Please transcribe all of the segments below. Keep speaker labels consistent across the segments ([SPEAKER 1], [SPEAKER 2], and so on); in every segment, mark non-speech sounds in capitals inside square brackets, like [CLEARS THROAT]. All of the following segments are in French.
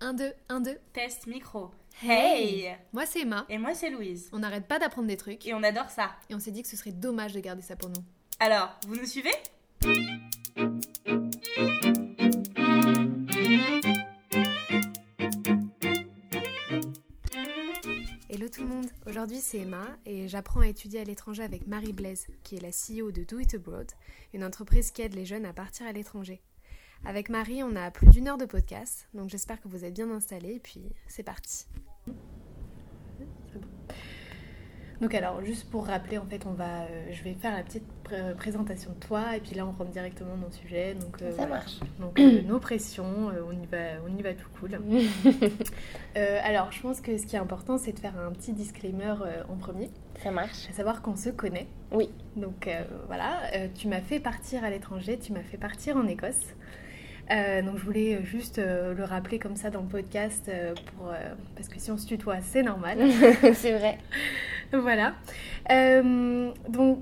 [SPEAKER 1] 1, 2, 1, 2.
[SPEAKER 2] Test micro.
[SPEAKER 1] Hey Moi c'est Emma.
[SPEAKER 2] Et moi c'est Louise.
[SPEAKER 1] On n'arrête pas d'apprendre des trucs.
[SPEAKER 2] Et on adore ça.
[SPEAKER 1] Et on s'est dit que ce serait dommage de garder ça pour nous.
[SPEAKER 2] Alors, vous nous suivez?
[SPEAKER 1] Hello tout le monde, aujourd'hui c'est Emma et j'apprends à étudier à l'étranger avec Marie Blaise, qui est la CEO de Do It Abroad, une entreprise qui aide les jeunes à partir à l'étranger. Avec Marie, on a plus d'une heure de podcast, donc j'espère que vous êtes bien installés et puis c'est parti. Donc alors, juste pour rappeler, en fait, on va, euh, je vais faire la petite pr- présentation de toi et puis là on rentre directement dans le sujet. Donc, euh,
[SPEAKER 3] Ça
[SPEAKER 1] voilà.
[SPEAKER 3] marche.
[SPEAKER 1] Donc euh, nos pressions, euh, on y va, on y va tout cool. [LAUGHS] Euh, alors, je pense que ce qui est important, c'est de faire un petit disclaimer euh, en premier,
[SPEAKER 3] Ça marche.
[SPEAKER 1] à savoir qu'on se connaît.
[SPEAKER 3] Oui.
[SPEAKER 1] Donc euh, voilà, euh, tu m'as fait partir à l'étranger, tu m'as fait partir en Écosse. Euh, donc je voulais juste euh, le rappeler comme ça dans le podcast euh, pour, euh, parce que si on se tutoie, c'est normal. [LAUGHS]
[SPEAKER 3] c'est vrai.
[SPEAKER 1] voilà. Euh, donc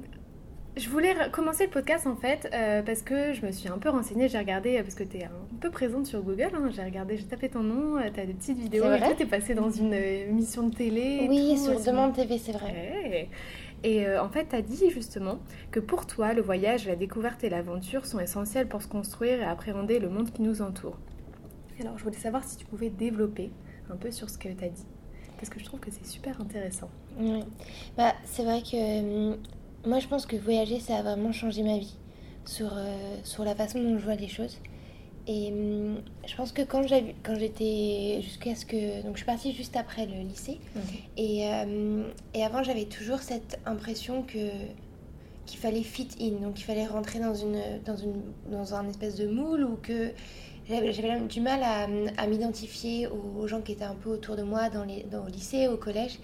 [SPEAKER 1] je voulais commencer le podcast en fait euh, parce que je me suis un peu renseignée, j'ai regardé, euh, parce que tu es un peu présente sur Google, hein, j'ai regardé, j'ai tapé ton nom, tu as des petites vidéos tu es passée dans une euh, émission de télé.
[SPEAKER 3] Oui,
[SPEAKER 1] tout,
[SPEAKER 3] sur Demande TV, c'est vrai.
[SPEAKER 1] Ouais. Et euh, en fait, tu as dit justement que pour toi, le voyage, la découverte et l'aventure sont essentiels pour se construire et appréhender le monde qui nous entoure. Alors, je voulais savoir si tu pouvais développer un peu sur ce que tu as dit. Parce que je trouve que c'est super intéressant.
[SPEAKER 3] Oui. Bah, c'est vrai que hum, moi, je pense que voyager, ça a vraiment changé ma vie sur, euh, sur la façon dont je vois les choses. Et hum, je pense que quand j'étais jusqu'à ce que... Donc, je suis partie juste après le lycée. Et, euh, et avant, j'avais toujours cette impression que qu'il fallait fit in, donc il fallait rentrer dans, une, dans, une, dans un espèce de moule ou que j'avais du mal à, à m'identifier aux, aux gens qui étaient un peu autour de moi dans, les, dans, au lycée, au collège.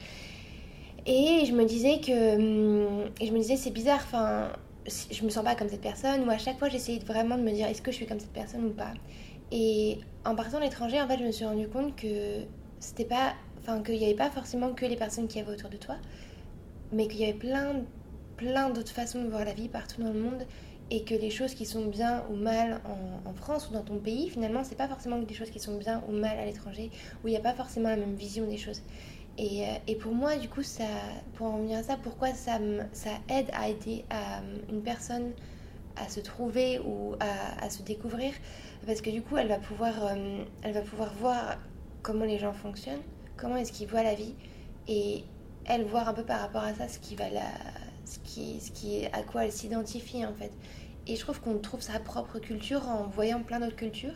[SPEAKER 3] Et je me disais que hum, et je me disais c'est bizarre, enfin je me sens pas comme cette personne. Ou à chaque fois j'essayais vraiment de me dire est-ce que je suis comme cette personne ou pas? Et en partant à l'étranger, en fait, je me suis rendu compte que c'était pas, enfin qu'il n'y avait pas forcément que les personnes qui avaient autour de toi, mais qu'il y avait plein, plein d'autres façons de voir la vie partout dans le monde et que les choses qui sont bien ou mal en, en France ou dans ton pays, finalement, c'est pas forcément des choses qui sont bien ou mal à l'étranger, où il n'y a pas forcément la même vision des choses. Et, euh, et pour moi, du coup, ça, pour en venir à ça, pourquoi ça, ça aide à aider à, une personne à se trouver ou à, à se découvrir? Parce que du coup, elle va pouvoir, euh, elle va pouvoir voir comment les gens fonctionnent, comment est-ce qu'ils voient la vie, et elle voir un peu par rapport à ça ce qui va la, ce qui, ce qui, à quoi elle s'identifie en fait. Et je trouve qu'on trouve sa propre culture en voyant plein d'autres cultures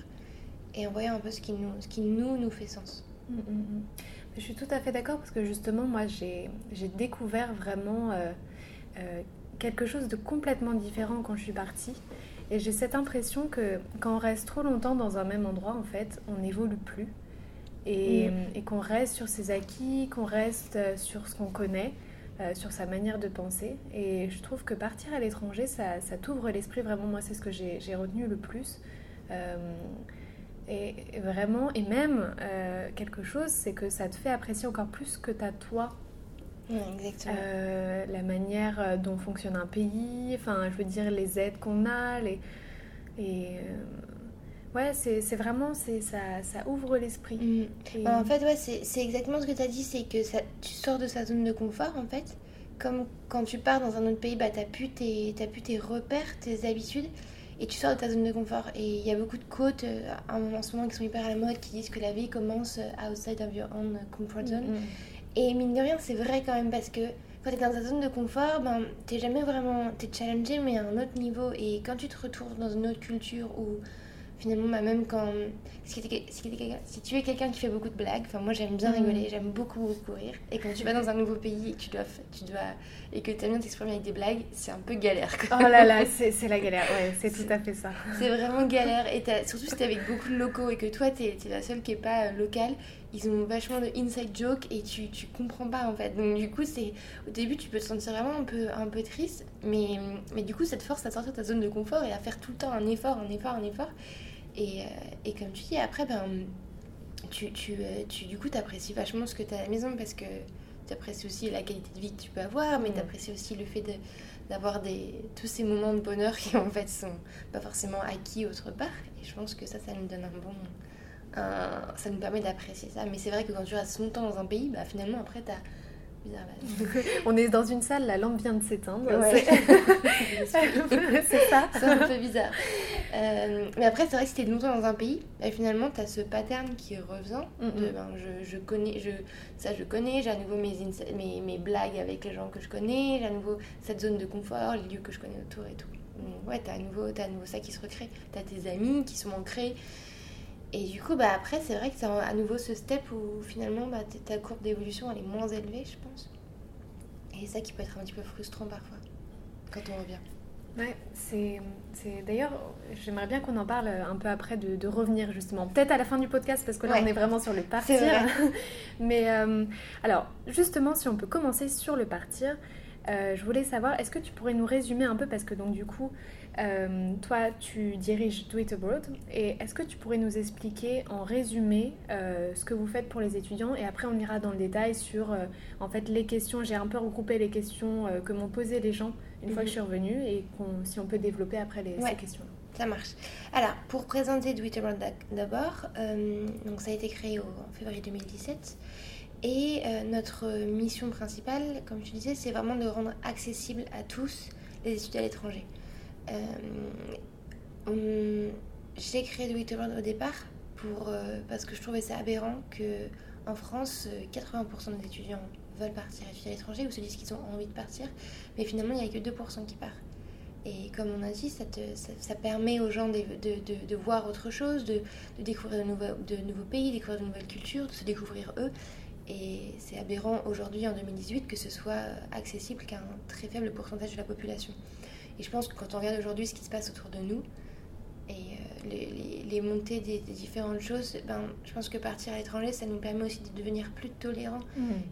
[SPEAKER 3] et en voyant un peu ce qui nous, ce qui nous, nous fait sens.
[SPEAKER 1] Mm, mm, mm. Je suis tout à fait d'accord parce que justement, moi, j'ai découvert vraiment euh, euh, quelque chose de complètement différent quand je suis partie. Et j'ai cette impression que quand on reste trop longtemps dans un même endroit, en fait, on n'évolue plus. Et, et qu'on reste sur ses acquis, qu'on reste euh, sur ce qu'on connaît, euh, sur sa manière de penser. Et je trouve que partir à l'étranger, ça, ça t'ouvre l'esprit. Vraiment, moi, c'est ce que j'ai j'ai retenu le plus. Euh, et vraiment, et même euh, quelque chose, c'est que ça te fait apprécier encore plus que t'as toi,
[SPEAKER 3] exactement.
[SPEAKER 1] euh, la manière euh, dont fonctionne un pays, enfin, je veux dire, les aides qu'on a, les... Et euh, ouais, c'est vraiment, c'est ça, ça ouvre l'esprit.
[SPEAKER 3] Mm.
[SPEAKER 1] Et-
[SPEAKER 3] Bah, en fait, ouais, c'est exactement ce que tu as dit, c'est que ça, tu sors de sa zone de confort, en fait. Comme quand tu pars dans un autre pays, bah, tes t'as pu tes repères, tes habitudes, et tu sors de ta zone de confort. Et il y a beaucoup de quotes euh, en, ce moment qui sont hyper à la mode, qui disent que la vie commence euh, outside of your own comfort zone.
[SPEAKER 1] Mm.
[SPEAKER 3] Et mine de rien, c'est vrai quand même, parce que quand tu es dans ta zone de confort, ben, t'es jamais vraiment... T'es challengé, mais à un autre niveau. Et quand tu te retrouves dans une autre culture où finalement, bah, même quand... Si, tu es quelqu'un qui fait beaucoup de blagues, enfin moi j'aime bien
[SPEAKER 1] Mhm.
[SPEAKER 3] rigoler, j'aime beaucoup beaucoup rire. Et quand tu vas dans un nouveau pays et que tu dois, tu dois et que tu aimes bien t'exprimer avec des blagues, c'est un peu galère. quoi.
[SPEAKER 1] Oh là là, [LAUGHS] c'est la galère, ouais, c'est tout à fait ça.
[SPEAKER 3] C'est vraiment galère. Et surtout si t'es avec beaucoup de locaux et que toi t'es es la seule qui est pas euh, locale, ils ont vachement de inside joke et tu, tu comprends pas en fait. Donc du coup, c'est au début tu peux te sentir vraiment un peu, un peu triste, mais, mais du coup ça te force à sortir de ta zone de confort et à faire tout le temps un effort, un effort, un effort. Et, euh, et comme tu dis, après, ben, tu, tu, euh, tu, du coup t'apprécies vachement ce que tu as à la maison parce que tu apprécies aussi la qualité de vie que tu peux avoir, mais
[SPEAKER 1] Mm.
[SPEAKER 3] tu apprécies aussi le fait d'avoir des tous ces moments de bonheur qui en fait sont pas forcément acquis autre part et je pense que ça ça nous donne un bon un, ça nous permet d'apprécier ça. Mais c'est vrai que quand tu restes longtemps dans un pays, bah, finalement, après, t'as. Là. [LAUGHS]
[SPEAKER 1] On est dans une salle, la lampe vient de s'éteindre.
[SPEAKER 3] Ouais.
[SPEAKER 1] C'est [LAUGHS] c'est ça.
[SPEAKER 3] c'est un peu bizarre. Euh, mais après, c'est vrai que si t'es longtemps dans un pays, bah, finalement, t'as ce pattern qui revient. De, ben, je, je connais, je, ça, je connais, j'ai à nouveau mes, insa- mes, mes blagues avec les gens que je connais, j'ai à nouveau cette zone de confort, les lieux que je connais autour et tout. Donc, ouais, t'as à, nouveau, t'as à nouveau ça qui se recrée. T'as tes amis qui sont ancrés. Et du coup, bah, après, c'est vrai que c'est à nouveau ce step où finalement, bah, ta courbe d'évolution, elle est moins élevée, je pense. Et ça qui peut être un petit peu frustrant parfois, quand on revient.
[SPEAKER 1] Ouais, c'est, c'est... D'ailleurs, j'aimerais bien qu'on en parle un peu après de, de revenir justement. Peut-être à la fin du podcast parce que là
[SPEAKER 3] Ouais.
[SPEAKER 1] on est vraiment sur le partir.
[SPEAKER 3] C'est vrai. [LAUGHS]
[SPEAKER 1] Mais euh, alors, justement, si on peut commencer sur le partir, euh, je voulais savoir, est-ce que tu pourrais nous résumer un peu parce que donc du coup, euh, toi tu diriges Do It Abroad et est-ce que tu pourrais nous expliquer en résumé euh, ce que vous faites pour les étudiants? Et après on ira dans le détail sur euh, en fait les questions. J'ai un peu regroupé les questions que m'ont posées les gens une fois
[SPEAKER 3] Mhm.
[SPEAKER 1] que je suis revenue et si on peut développer après les,
[SPEAKER 3] Ouais.
[SPEAKER 1] ces questions.
[SPEAKER 3] Ça marche. Alors, pour présenter Do It Abroad d'abord, donc ça a été créé au, en février 2017. Et notre mission principale, comme je disais, c'est vraiment de rendre accessible à tous les étudiants à l'étranger. Euh, J'ai créé It Abroad au départ pour, euh, parce que je trouvais ça aberrant que en France, euh, 80% des étudiants veulent partir étudier à l'étranger ou se disent qu'ils ont envie de partir, mais finalement, il n'y a que 2% qui partent. Et comme on a dit, ça, permet aux gens de, voir autre chose, de, découvrir de nouveaux pays, découvrir de nouvelles cultures, de se découvrir eux. Et c'est aberrant aujourd'hui, en 2018, que ce soit accessible qu'à un très faible pourcentage de la population. Et je pense que quand on regarde aujourd'hui ce qui se passe autour de nous, et euh, les, les- les montées des, des différentes choses, ben, je pense que partir à l'étranger, ça nous permet aussi de devenir plus tolérants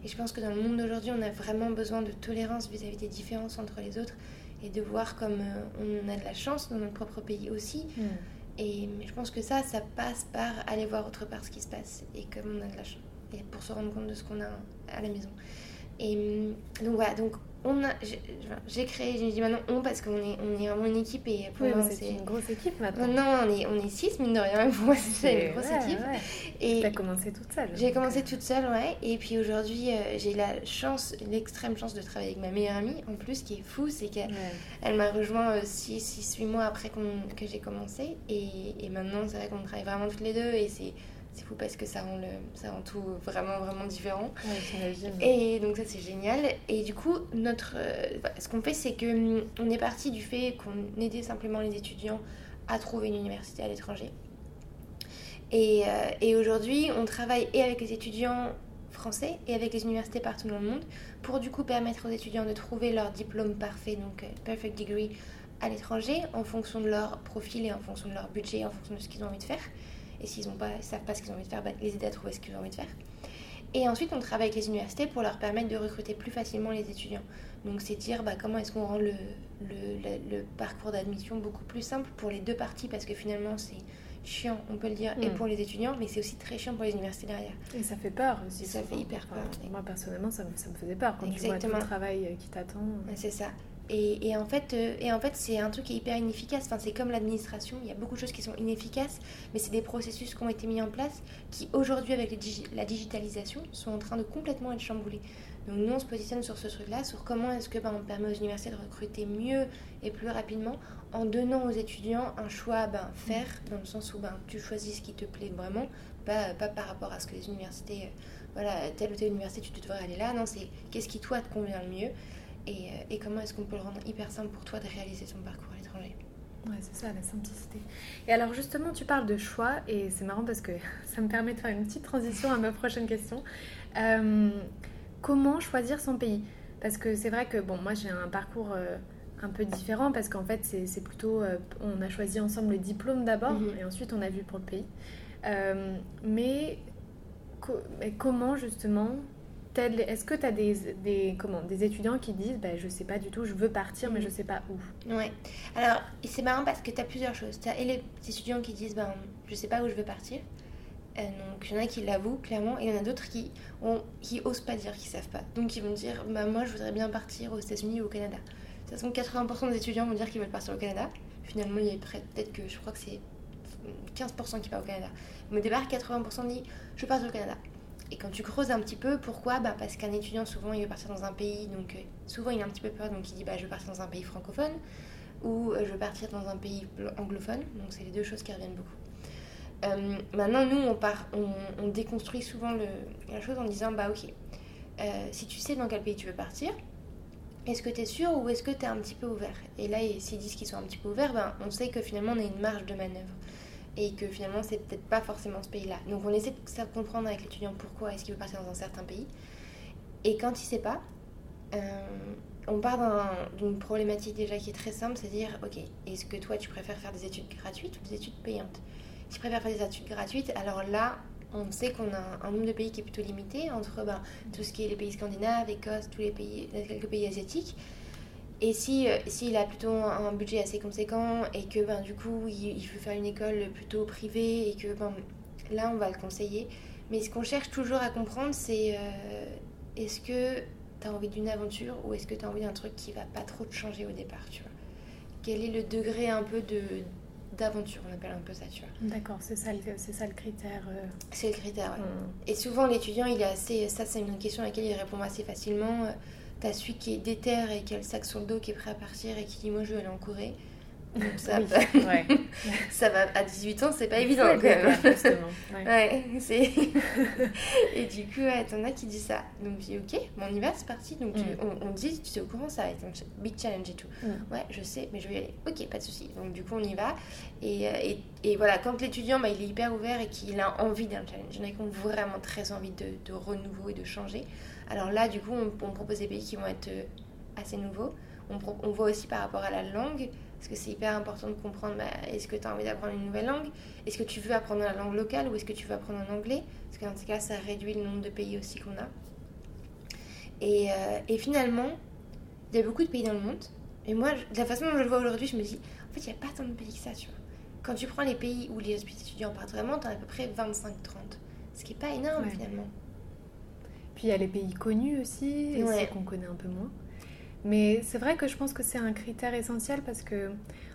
[SPEAKER 3] et je pense que dans le monde d'aujourd'hui, on a vraiment besoin de tolérance vis-à-vis des différences entre les autres et de voir comme euh, on a de la chance dans notre propre pays aussi.
[SPEAKER 1] Mm.
[SPEAKER 3] Et je pense que ça, ça passe par aller voir autre part ce qui se passe et comme on a de la chance et pour se rendre compte de ce qu'on a à la maison. Et hum, donc voilà, donc on a, j'ai- créé, j'ai dit maintenant on parce qu'on est, on est vraiment une équipe et pour
[SPEAKER 1] Oui,
[SPEAKER 3] moi
[SPEAKER 1] c'est une grosse équipe maintenant.
[SPEAKER 3] Maintenant, on est, on est six, mine de rien, [LAUGHS] pour moi, c'est une grosse
[SPEAKER 1] Ouais,
[SPEAKER 3] équipe.
[SPEAKER 1] ouais.
[SPEAKER 3] Et
[SPEAKER 1] T'as commencé toute seule.
[SPEAKER 3] j'ai commencé
[SPEAKER 1] euh,
[SPEAKER 3] toute seule, ouais. Et puis aujourd'hui, euh, j'ai la chance, l'extrême chance de travailler avec ma meilleure amie. En plus, qui est fou, c'est qu'elle
[SPEAKER 1] ouais.
[SPEAKER 3] elle m'a rejoint 6-8 mois après que j'ai commencé. Et, et maintenant, c'est vrai qu'on travaille vraiment toutes les deux. Et c'est c'est fou parce que ça rend, le, ça rend tout vraiment, vraiment différent.
[SPEAKER 1] Ouais.
[SPEAKER 3] Et donc ça c'est génial. Et du coup, notre, euh, ce qu'on fait, c'est que hum, on est parti du fait qu'on aidait simplement les étudiants à trouver une université à l'étranger. Et, euh, et aujourd'hui, on travaille et avec les étudiants français et avec les universités partout dans le monde pour du coup permettre aux étudiants de trouver leur diplôme parfait, donc euh, perfect degree à l'étranger en fonction de leur profil et en fonction de leur budget, en fonction de ce qu'ils ont envie de faire. Et s'ils ne savent pas ce qu'ils ont envie de faire, bah, les aider à trouver ce qu'ils ont envie de faire. Et ensuite, on travaille avec les universités pour leur permettre de recruter plus facilement les étudiants. Donc, c'est dire bah, comment est-ce qu'on rend le, le, le- le parcours d'admission beaucoup plus simple pour les deux parties, parce que finalement, c'est chiant, on peut le dire, et
[SPEAKER 1] Mm.
[SPEAKER 3] pour les étudiants, mais c'est aussi très chiant pour les universités derrière.
[SPEAKER 1] Et ça fait peur aussi.
[SPEAKER 3] Ça fait hyper peur.
[SPEAKER 1] Moi, personnellement, ça me, ça me faisait peur quand tu vois tout
[SPEAKER 3] Exactement.
[SPEAKER 1] le travail qui t'attend.
[SPEAKER 3] C'est ça. Et, en fait, euh, en fait c'est un truc qui est hyper inefficace. Enfin, c'est comme l'administration. Il y a beaucoup de choses qui sont inefficaces, mais c'est des processus qui ont été mis en place qui, aujourd'hui, avec la digitalisation, sont en train de complètement être chamboulés. Donc, nous, on se positionne sur ce truc-là, sur comment est-ce que ben, on permet aux universités de recruter mieux et plus rapidement en donnant aux étudiants un choix ben, faire, dans le sens où ben, tu choisis ce qui te plaît vraiment, pas, pas par rapport à ce que les universités, euh, voilà, telle ou telle université, tu devrais aller là. Non, c'est qu'est-ce qui, toi, te convient le mieux et, euh, et comment est-ce qu'on peut le rendre hyper simple pour toi de réaliser ton parcours à l'étranger?
[SPEAKER 1] Ouais, c'est ça, la simplicité. Et alors justement, tu parles de choix et c'est marrant parce que [LAUGHS] ça me permet de faire une petite transition à ma prochaine question. Euh, comment choisir son pays? Parce que c'est vrai que bon, moi j'ai un parcours euh, un peu différent parce qu'en fait c'est plutôt, euh, on a choisi ensemble le diplôme d'abord
[SPEAKER 3] Mhm.
[SPEAKER 1] et ensuite on a vu pour le pays. Mais, co- mais comment justement Est-ce que tu as des, des, comment, des étudiants qui disent bah, je sais pas du tout, je veux partir mais je sais pas où?
[SPEAKER 3] Ouais. Alors, c'est marrant parce que tu as plusieurs choses. Tu as et les étudiants qui disent ben, je sais pas où je veux partir. Euh, donc, il y en a qui l'avouent clairement, et il y en a d'autres qui, ont, qui osent pas dire qu'ils savent pas. Donc, ils vont dire bah, moi, je voudrais bien partir aux États-Unis ou au Canada. De toute façon, 80% des étudiants vont dire qu'ils veulent partir au Canada. Finalement, il y a peut-être que je crois que c'est 15% qui part au Canada. Mais au départ, 80% dit je pars au Canada. Et quand tu creuses un petit peu, pourquoi bah Parce qu'un étudiant, souvent, il veut partir dans un pays, donc euh, souvent, il a un petit peu peur, donc il dit bah, je veux partir dans un pays francophone ou euh, je veux partir dans un pays anglophone. Donc, c'est les deux choses qui reviennent beaucoup. Euh, maintenant, nous, on, déconstruit souvent la chose en disant bah, ok, si tu sais dans quel pays tu veux partir, est-ce que tu es sûr ou est-ce que tu es un petit peu ouvert? Et là, s'ils disent qu'ils sont un petit peu ouverts, ben, on sait que finalement, on a une marge de manœuvre et que finalement c'est peut-être pas forcément ce pays-là. Donc on essaie de comprendre avec l'étudiant pourquoi est-ce qu'il veut partir dans un certain pays. Et quand il sait pas, euh, on part d'une problématique déjà qui est très simple, c'est dire ok, est-ce que toi tu préfères faire des études gratuites ou des études payantes? Si tu préfères faire des études gratuites, alors là on sait qu'on a un, nombre de pays qui est plutôt limité entre ben, tout ce qui est les pays scandinaves, Écosse, tous les pays, quelques pays asiatiques. Et si euh, s'il a plutôt un budget assez conséquent et que ben, du coup il, veut faire une école plutôt privée et que ben, là on va le conseiller. Mais ce qu'on cherche toujours à comprendre c'est euh, est-ce que tu as envie d'une aventure ou est-ce que tu as envie d'un truc qui va pas trop te changer au départ, tu vois? Quel est le degré un peu de d'aventure, on appelle un peu ça, tu vois?
[SPEAKER 1] D'accord, c'est ça, c'est ça le critère. Euh.
[SPEAKER 3] C'est le critère, ouais. Hmm. Et souvent l'étudiant, il est assez, ça c'est une question à laquelle il répond assez facilement. T'as celui qui est déter et qui a le sac sur le dos, qui est prêt à partir et qui dit Moi je vais aller en Corée. Donc ça, [LAUGHS] ça va à 18 ans, c'est pas évident quand même. Ouais. c'est... [LAUGHS] et du coup, t'en as qui dit ça. Donc je dis ok, mon on y va, c'est parti. Donc mm. on, on, dit, tu es au courant, ça va être un big challenge et tout. Mm. Ouais, je sais, mais je vais y aller. Ok, pas de souci. Donc du coup, on y va. Et, euh, et, et voilà, quand l'étudiant, bah, il est hyper ouvert et qu'il a envie d'un challenge, il y en a qui ont vraiment très envie de, de renouveau et de changer. Alors là, du coup, on, propose des pays qui vont être euh, assez nouveaux. On, on, voit aussi par rapport à la langue, parce que c'est hyper important de comprendre, bah, est-ce que tu as envie d'apprendre une nouvelle langue? Est-ce que tu veux apprendre la langue locale ou est-ce que tu veux apprendre en anglais? Parce que dans ce cas, ça réduit le nombre de pays aussi qu'on a. Et, euh, et, finalement, il y a beaucoup de pays dans le monde. Et moi, de la façon dont je le vois aujourd'hui, je me dis, en fait, il n'y a pas tant de pays que ça, tu vois. Quand tu prends les pays où les étudiants partent vraiment, tu as à peu près 25-30. Ce qui n'est pas énorme finalement.
[SPEAKER 1] Puis il y a les pays connus aussi, et ceux qu'on connaît un peu moins. Mais c'est vrai que je pense que c'est un critère essentiel parce que,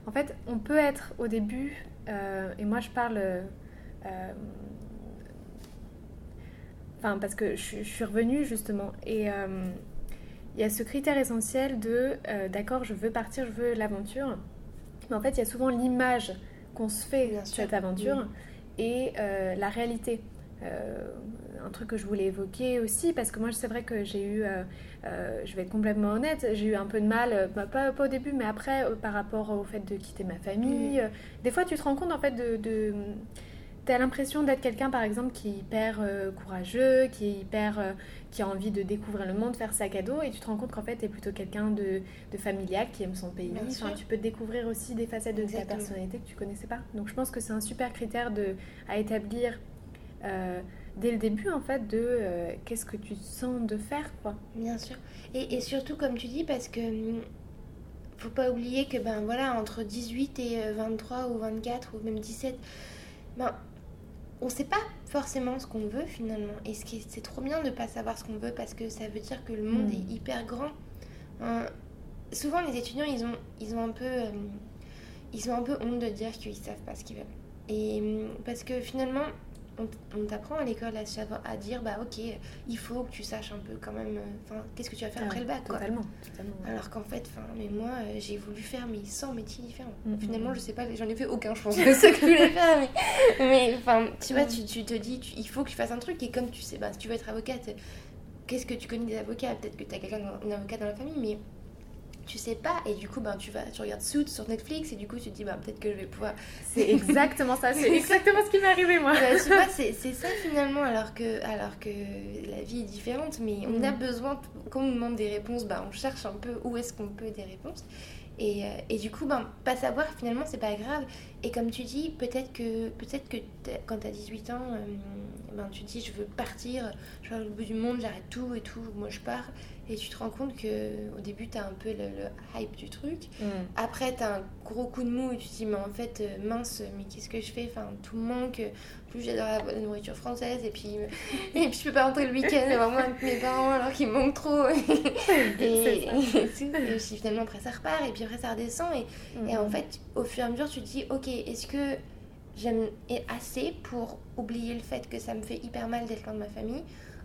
[SPEAKER 1] en fait, on peut être au début, euh, et moi je parle. Euh, enfin, parce que je, suis revenue justement, et euh, il y a ce critère essentiel de d'accord, je veux partir, je veux l'aventure. Mais en fait, il y a souvent l'image qu'on se fait de cette aventure et la réalité. Euh, un truc que je voulais évoquer aussi, parce que moi, c'est vrai que j'ai eu, euh, euh, je vais être complètement honnête, j'ai eu un peu de mal, bah, pas, au début, mais après, par rapport au fait de quitter ma famille. Des fois, tu te rends compte, en fait, de... de tu as l'impression d'être quelqu'un, par exemple, qui est hyper courageux, qui est hyper... qui a envie de découvrir le monde, faire sac à dos, et tu te rends compte qu'en fait, tu es plutôt quelqu'un de, de, familial, qui aime son pays. Enfin, tu peux découvrir aussi des facettes de ta personnalité que tu connaissais pas. Donc, je pense que c'est un super critère de, à établir euh, dès le début en fait de euh, qu'est-ce que tu sens de faire quoi.
[SPEAKER 3] Bien sûr. Et, et, surtout comme tu dis parce que hum, faut pas oublier que ben voilà entre 18 et 23 euh, ou 24 ou même 17 ben on sait pas forcément ce qu'on veut finalement et ce qui c'est trop bien de pas savoir ce qu'on veut parce que ça veut dire que le monde est hmm. hyper grand. Hein, souvent les étudiants ils ont ils ont un peu ils ont un peu honte de dire qu'ils savent pas ce qu'ils veulent. Et hum, parce que finalement on, t'apprend à l'école à, à, dire bah ok il faut que tu saches un peu quand même euh, enfin qu'est-ce que tu vas faire après le bac
[SPEAKER 1] quoi. totalement,
[SPEAKER 3] alors qu'en fait enfin mais moi euh, j'ai voulu faire mais 100 métiers différents mm, mm, finalement mm. je sais pas j'en ai fait aucun je pense de ce que je voulais faire mais enfin tu vois tu, tu, te dis il faut que tu fasses un truc et comme tu sais bah si tu veux être avocate qu'est-ce que tu connais des avocats? Peut-être que tu as quelqu'un un avocat dans la famille mais tu sais pas et du coup ben tu vas tu regardes Suits sur Netflix et du coup tu te dis bah peut-être que je vais pouvoir
[SPEAKER 1] c'est exactement ça c'est [LAUGHS] exactement ce qui m'est arrivé moi
[SPEAKER 3] tu vois [LAUGHS] c'est ça finalement alors que alors que la vie est différente mais on a mm. besoin quand on demande des réponses bah on cherche un peu où est-ce qu'on peut des réponses et, euh, et, du coup, ben, pas savoir, finalement, c'est pas grave. Et comme tu dis, peut-être que, peut que quand tu as 18 ans, euh, ben, tu te dis, je veux partir, je vais au bout du monde, j'arrête tout et tout, moi je pars. Et tu te rends compte que au début, tu as un peu le, hype du truc. Mm. Après, tu as un gros coup de mou et tu te dis, mais en fait, euh, mince, mais qu'est-ce que je fais? Enfin, tout manque. Plus j'adore la nourriture française et puis, [LAUGHS] et puis je peux pas rentrer le week-end vraiment avec mes parents alors qu'ils manquent trop. [LAUGHS] [LAUGHS] et, et, finalement, après, ça repart et puis après, ça redescend. Et, et en mm. fait, au fur et à mesure, tu te dis, ok, est-ce que j'aime assez pour oublier le fait que ça me fait hyper mal d'être loin de ma famille?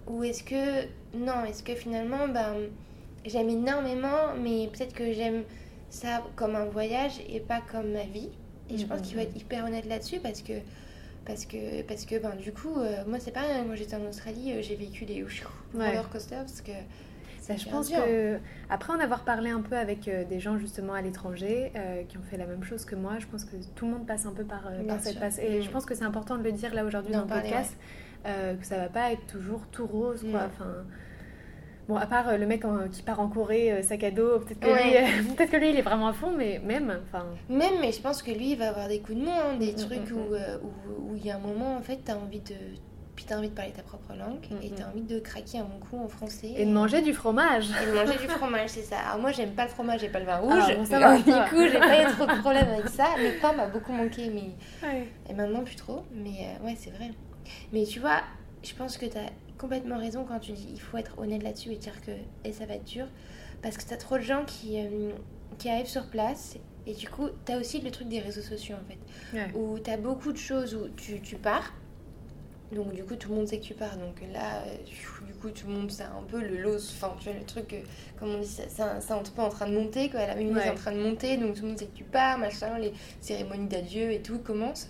[SPEAKER 3] Ou est-ce que, non, est-ce que finalement, ben, j'aime énormément, mais peut-être que j'aime ça comme un voyage et pas comme ma vie. Et je pense qu'il faut être hyper honnête là-dessus parce que, parce que, parce que ben, du coup, euh, moi c'est pareil, hein, quand j'étais en Australie, euh, j'ai vécu des roller coasters parce que
[SPEAKER 1] ça, je pense que après en avoir parlé un peu avec euh, des gens justement à l'étranger qui ont fait la même chose que moi, je pense que tout le monde passe un peu par, par cette passe. Et je mm. pense que c'est important de le dire là aujourd'hui dans le podcast, que ça va pas être toujours tout rose, quoi. Mm. Enfin, Bon, à part le mec qui part en Corée, sac à dos, peut-être que, lui, [LAUGHS] peut que lui il est vraiment à fond, mais même. enfin...
[SPEAKER 3] Même, mais je pense que lui il va avoir des coups de main, hein, des mm, trucs où il y a un moment en fait tu as envie de puis t'as envie de parler ta propre langue et t'as envie de craquer un bon coup en français.
[SPEAKER 1] Et de manger du fromage.
[SPEAKER 3] Et de manger du fromage, c'est ça. Alors moi j'aime pas le fromage et pas le vin rouge. Ah, bon, ça va, du coup j'ai pas eu trop de [LAUGHS] problème avec ça. Le pain m'a beaucoup manqué, mais et maintenant plus trop. Mais euh, ouais c'est vrai. Mais tu vois, je pense que t'as complètement raison quand tu dis il faut être honnête là-dessus et dire que et ça va être dur parce que t'as trop de gens qui euh, qui arrivent sur place et du coup t'as aussi le truc des réseaux sociaux en fait ouais. où t'as beaucoup de choses où tu, tu pars donc du coup tout le monde sait que tu pars. Donc là, du coup tout le monde c'est un peu le lot, enfin tu vois le truc, comme on dit, c'est un, un, peu en train de monter quoi. La minute est en train de monter, donc tout le monde sait que tu pars, machin, les cérémonies d'adieu et tout commencent.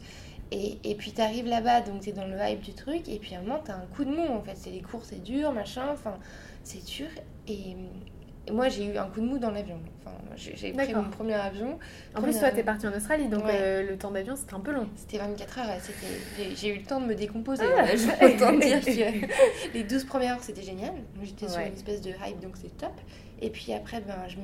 [SPEAKER 3] Et, et puis t'arrives là-bas, donc t'es dans le hype du truc, et puis à un moment t'as un coup de mou en fait. C'est les courses, c'est dur, machin, enfin c'est dur. Et, et moi, j'ai eu un coup de mou dans l'avion. Enfin, j'ai pris mon premier avion.
[SPEAKER 1] En plus, toi, t'es partie en Australie, donc euh, le temps d'avion, c'était un peu long.
[SPEAKER 3] C'était 24 heures. J'ai eu le temps de me décomposer. Ah. Autant [LAUGHS] dire que les 12 premières heures, c'était génial. J'étais sur une espèce de hype, donc c'est top. Et puis après, ben, je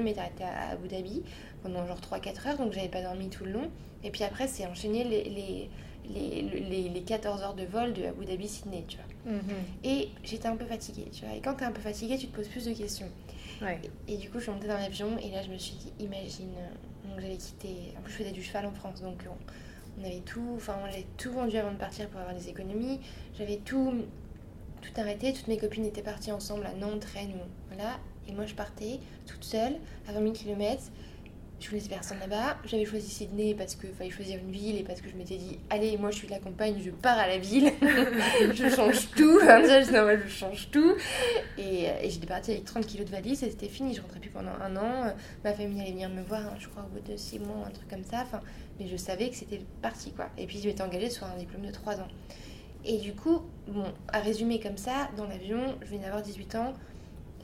[SPEAKER 3] m'étais arrêtée à Abu Dhabi pendant genre 3-4 heures, donc j'avais pas dormi tout le long. Et puis après, c'est enchaîné les, les les, les, les, 14 heures de vol de Abu Dhabi-Sydney, tu vois. Mhm. Et j'étais un peu fatiguée, tu vois. Et quand t'es un peu fatiguée, tu te poses plus de questions. Et, du coup, je suis montée dans l'avion et là, je me suis dit, imagine, donc j'avais quitté, en plus je faisais du cheval en France, donc on, avait tout, enfin, j'avais tout vendu avant de partir pour avoir des économies. J'avais tout, tout arrêté, toutes mes copines étaient parties ensemble à Nantes, Rennes, voilà. Et moi, je partais toute seule à 20 000 km je connaissais personne là-bas. J'avais choisi Sydney parce qu'il fallait choisir une ville et parce que je m'étais dit, allez, moi je suis de la campagne, je pars à la ville, [LAUGHS] je change tout. je, je change tout. Et, et j'étais partie avec 30 kilos de valise et c'était fini. Je rentrais plus pendant un an. Ma famille allait venir me voir, hein, je crois, au bout de 6 mois, un truc comme ça. Enfin, mais je savais que c'était parti, quoi. Et puis je m'étais engagée sur un diplôme de 3 ans. Et du coup, bon, à résumer comme ça, dans l'avion, je venais d'avoir 18 ans.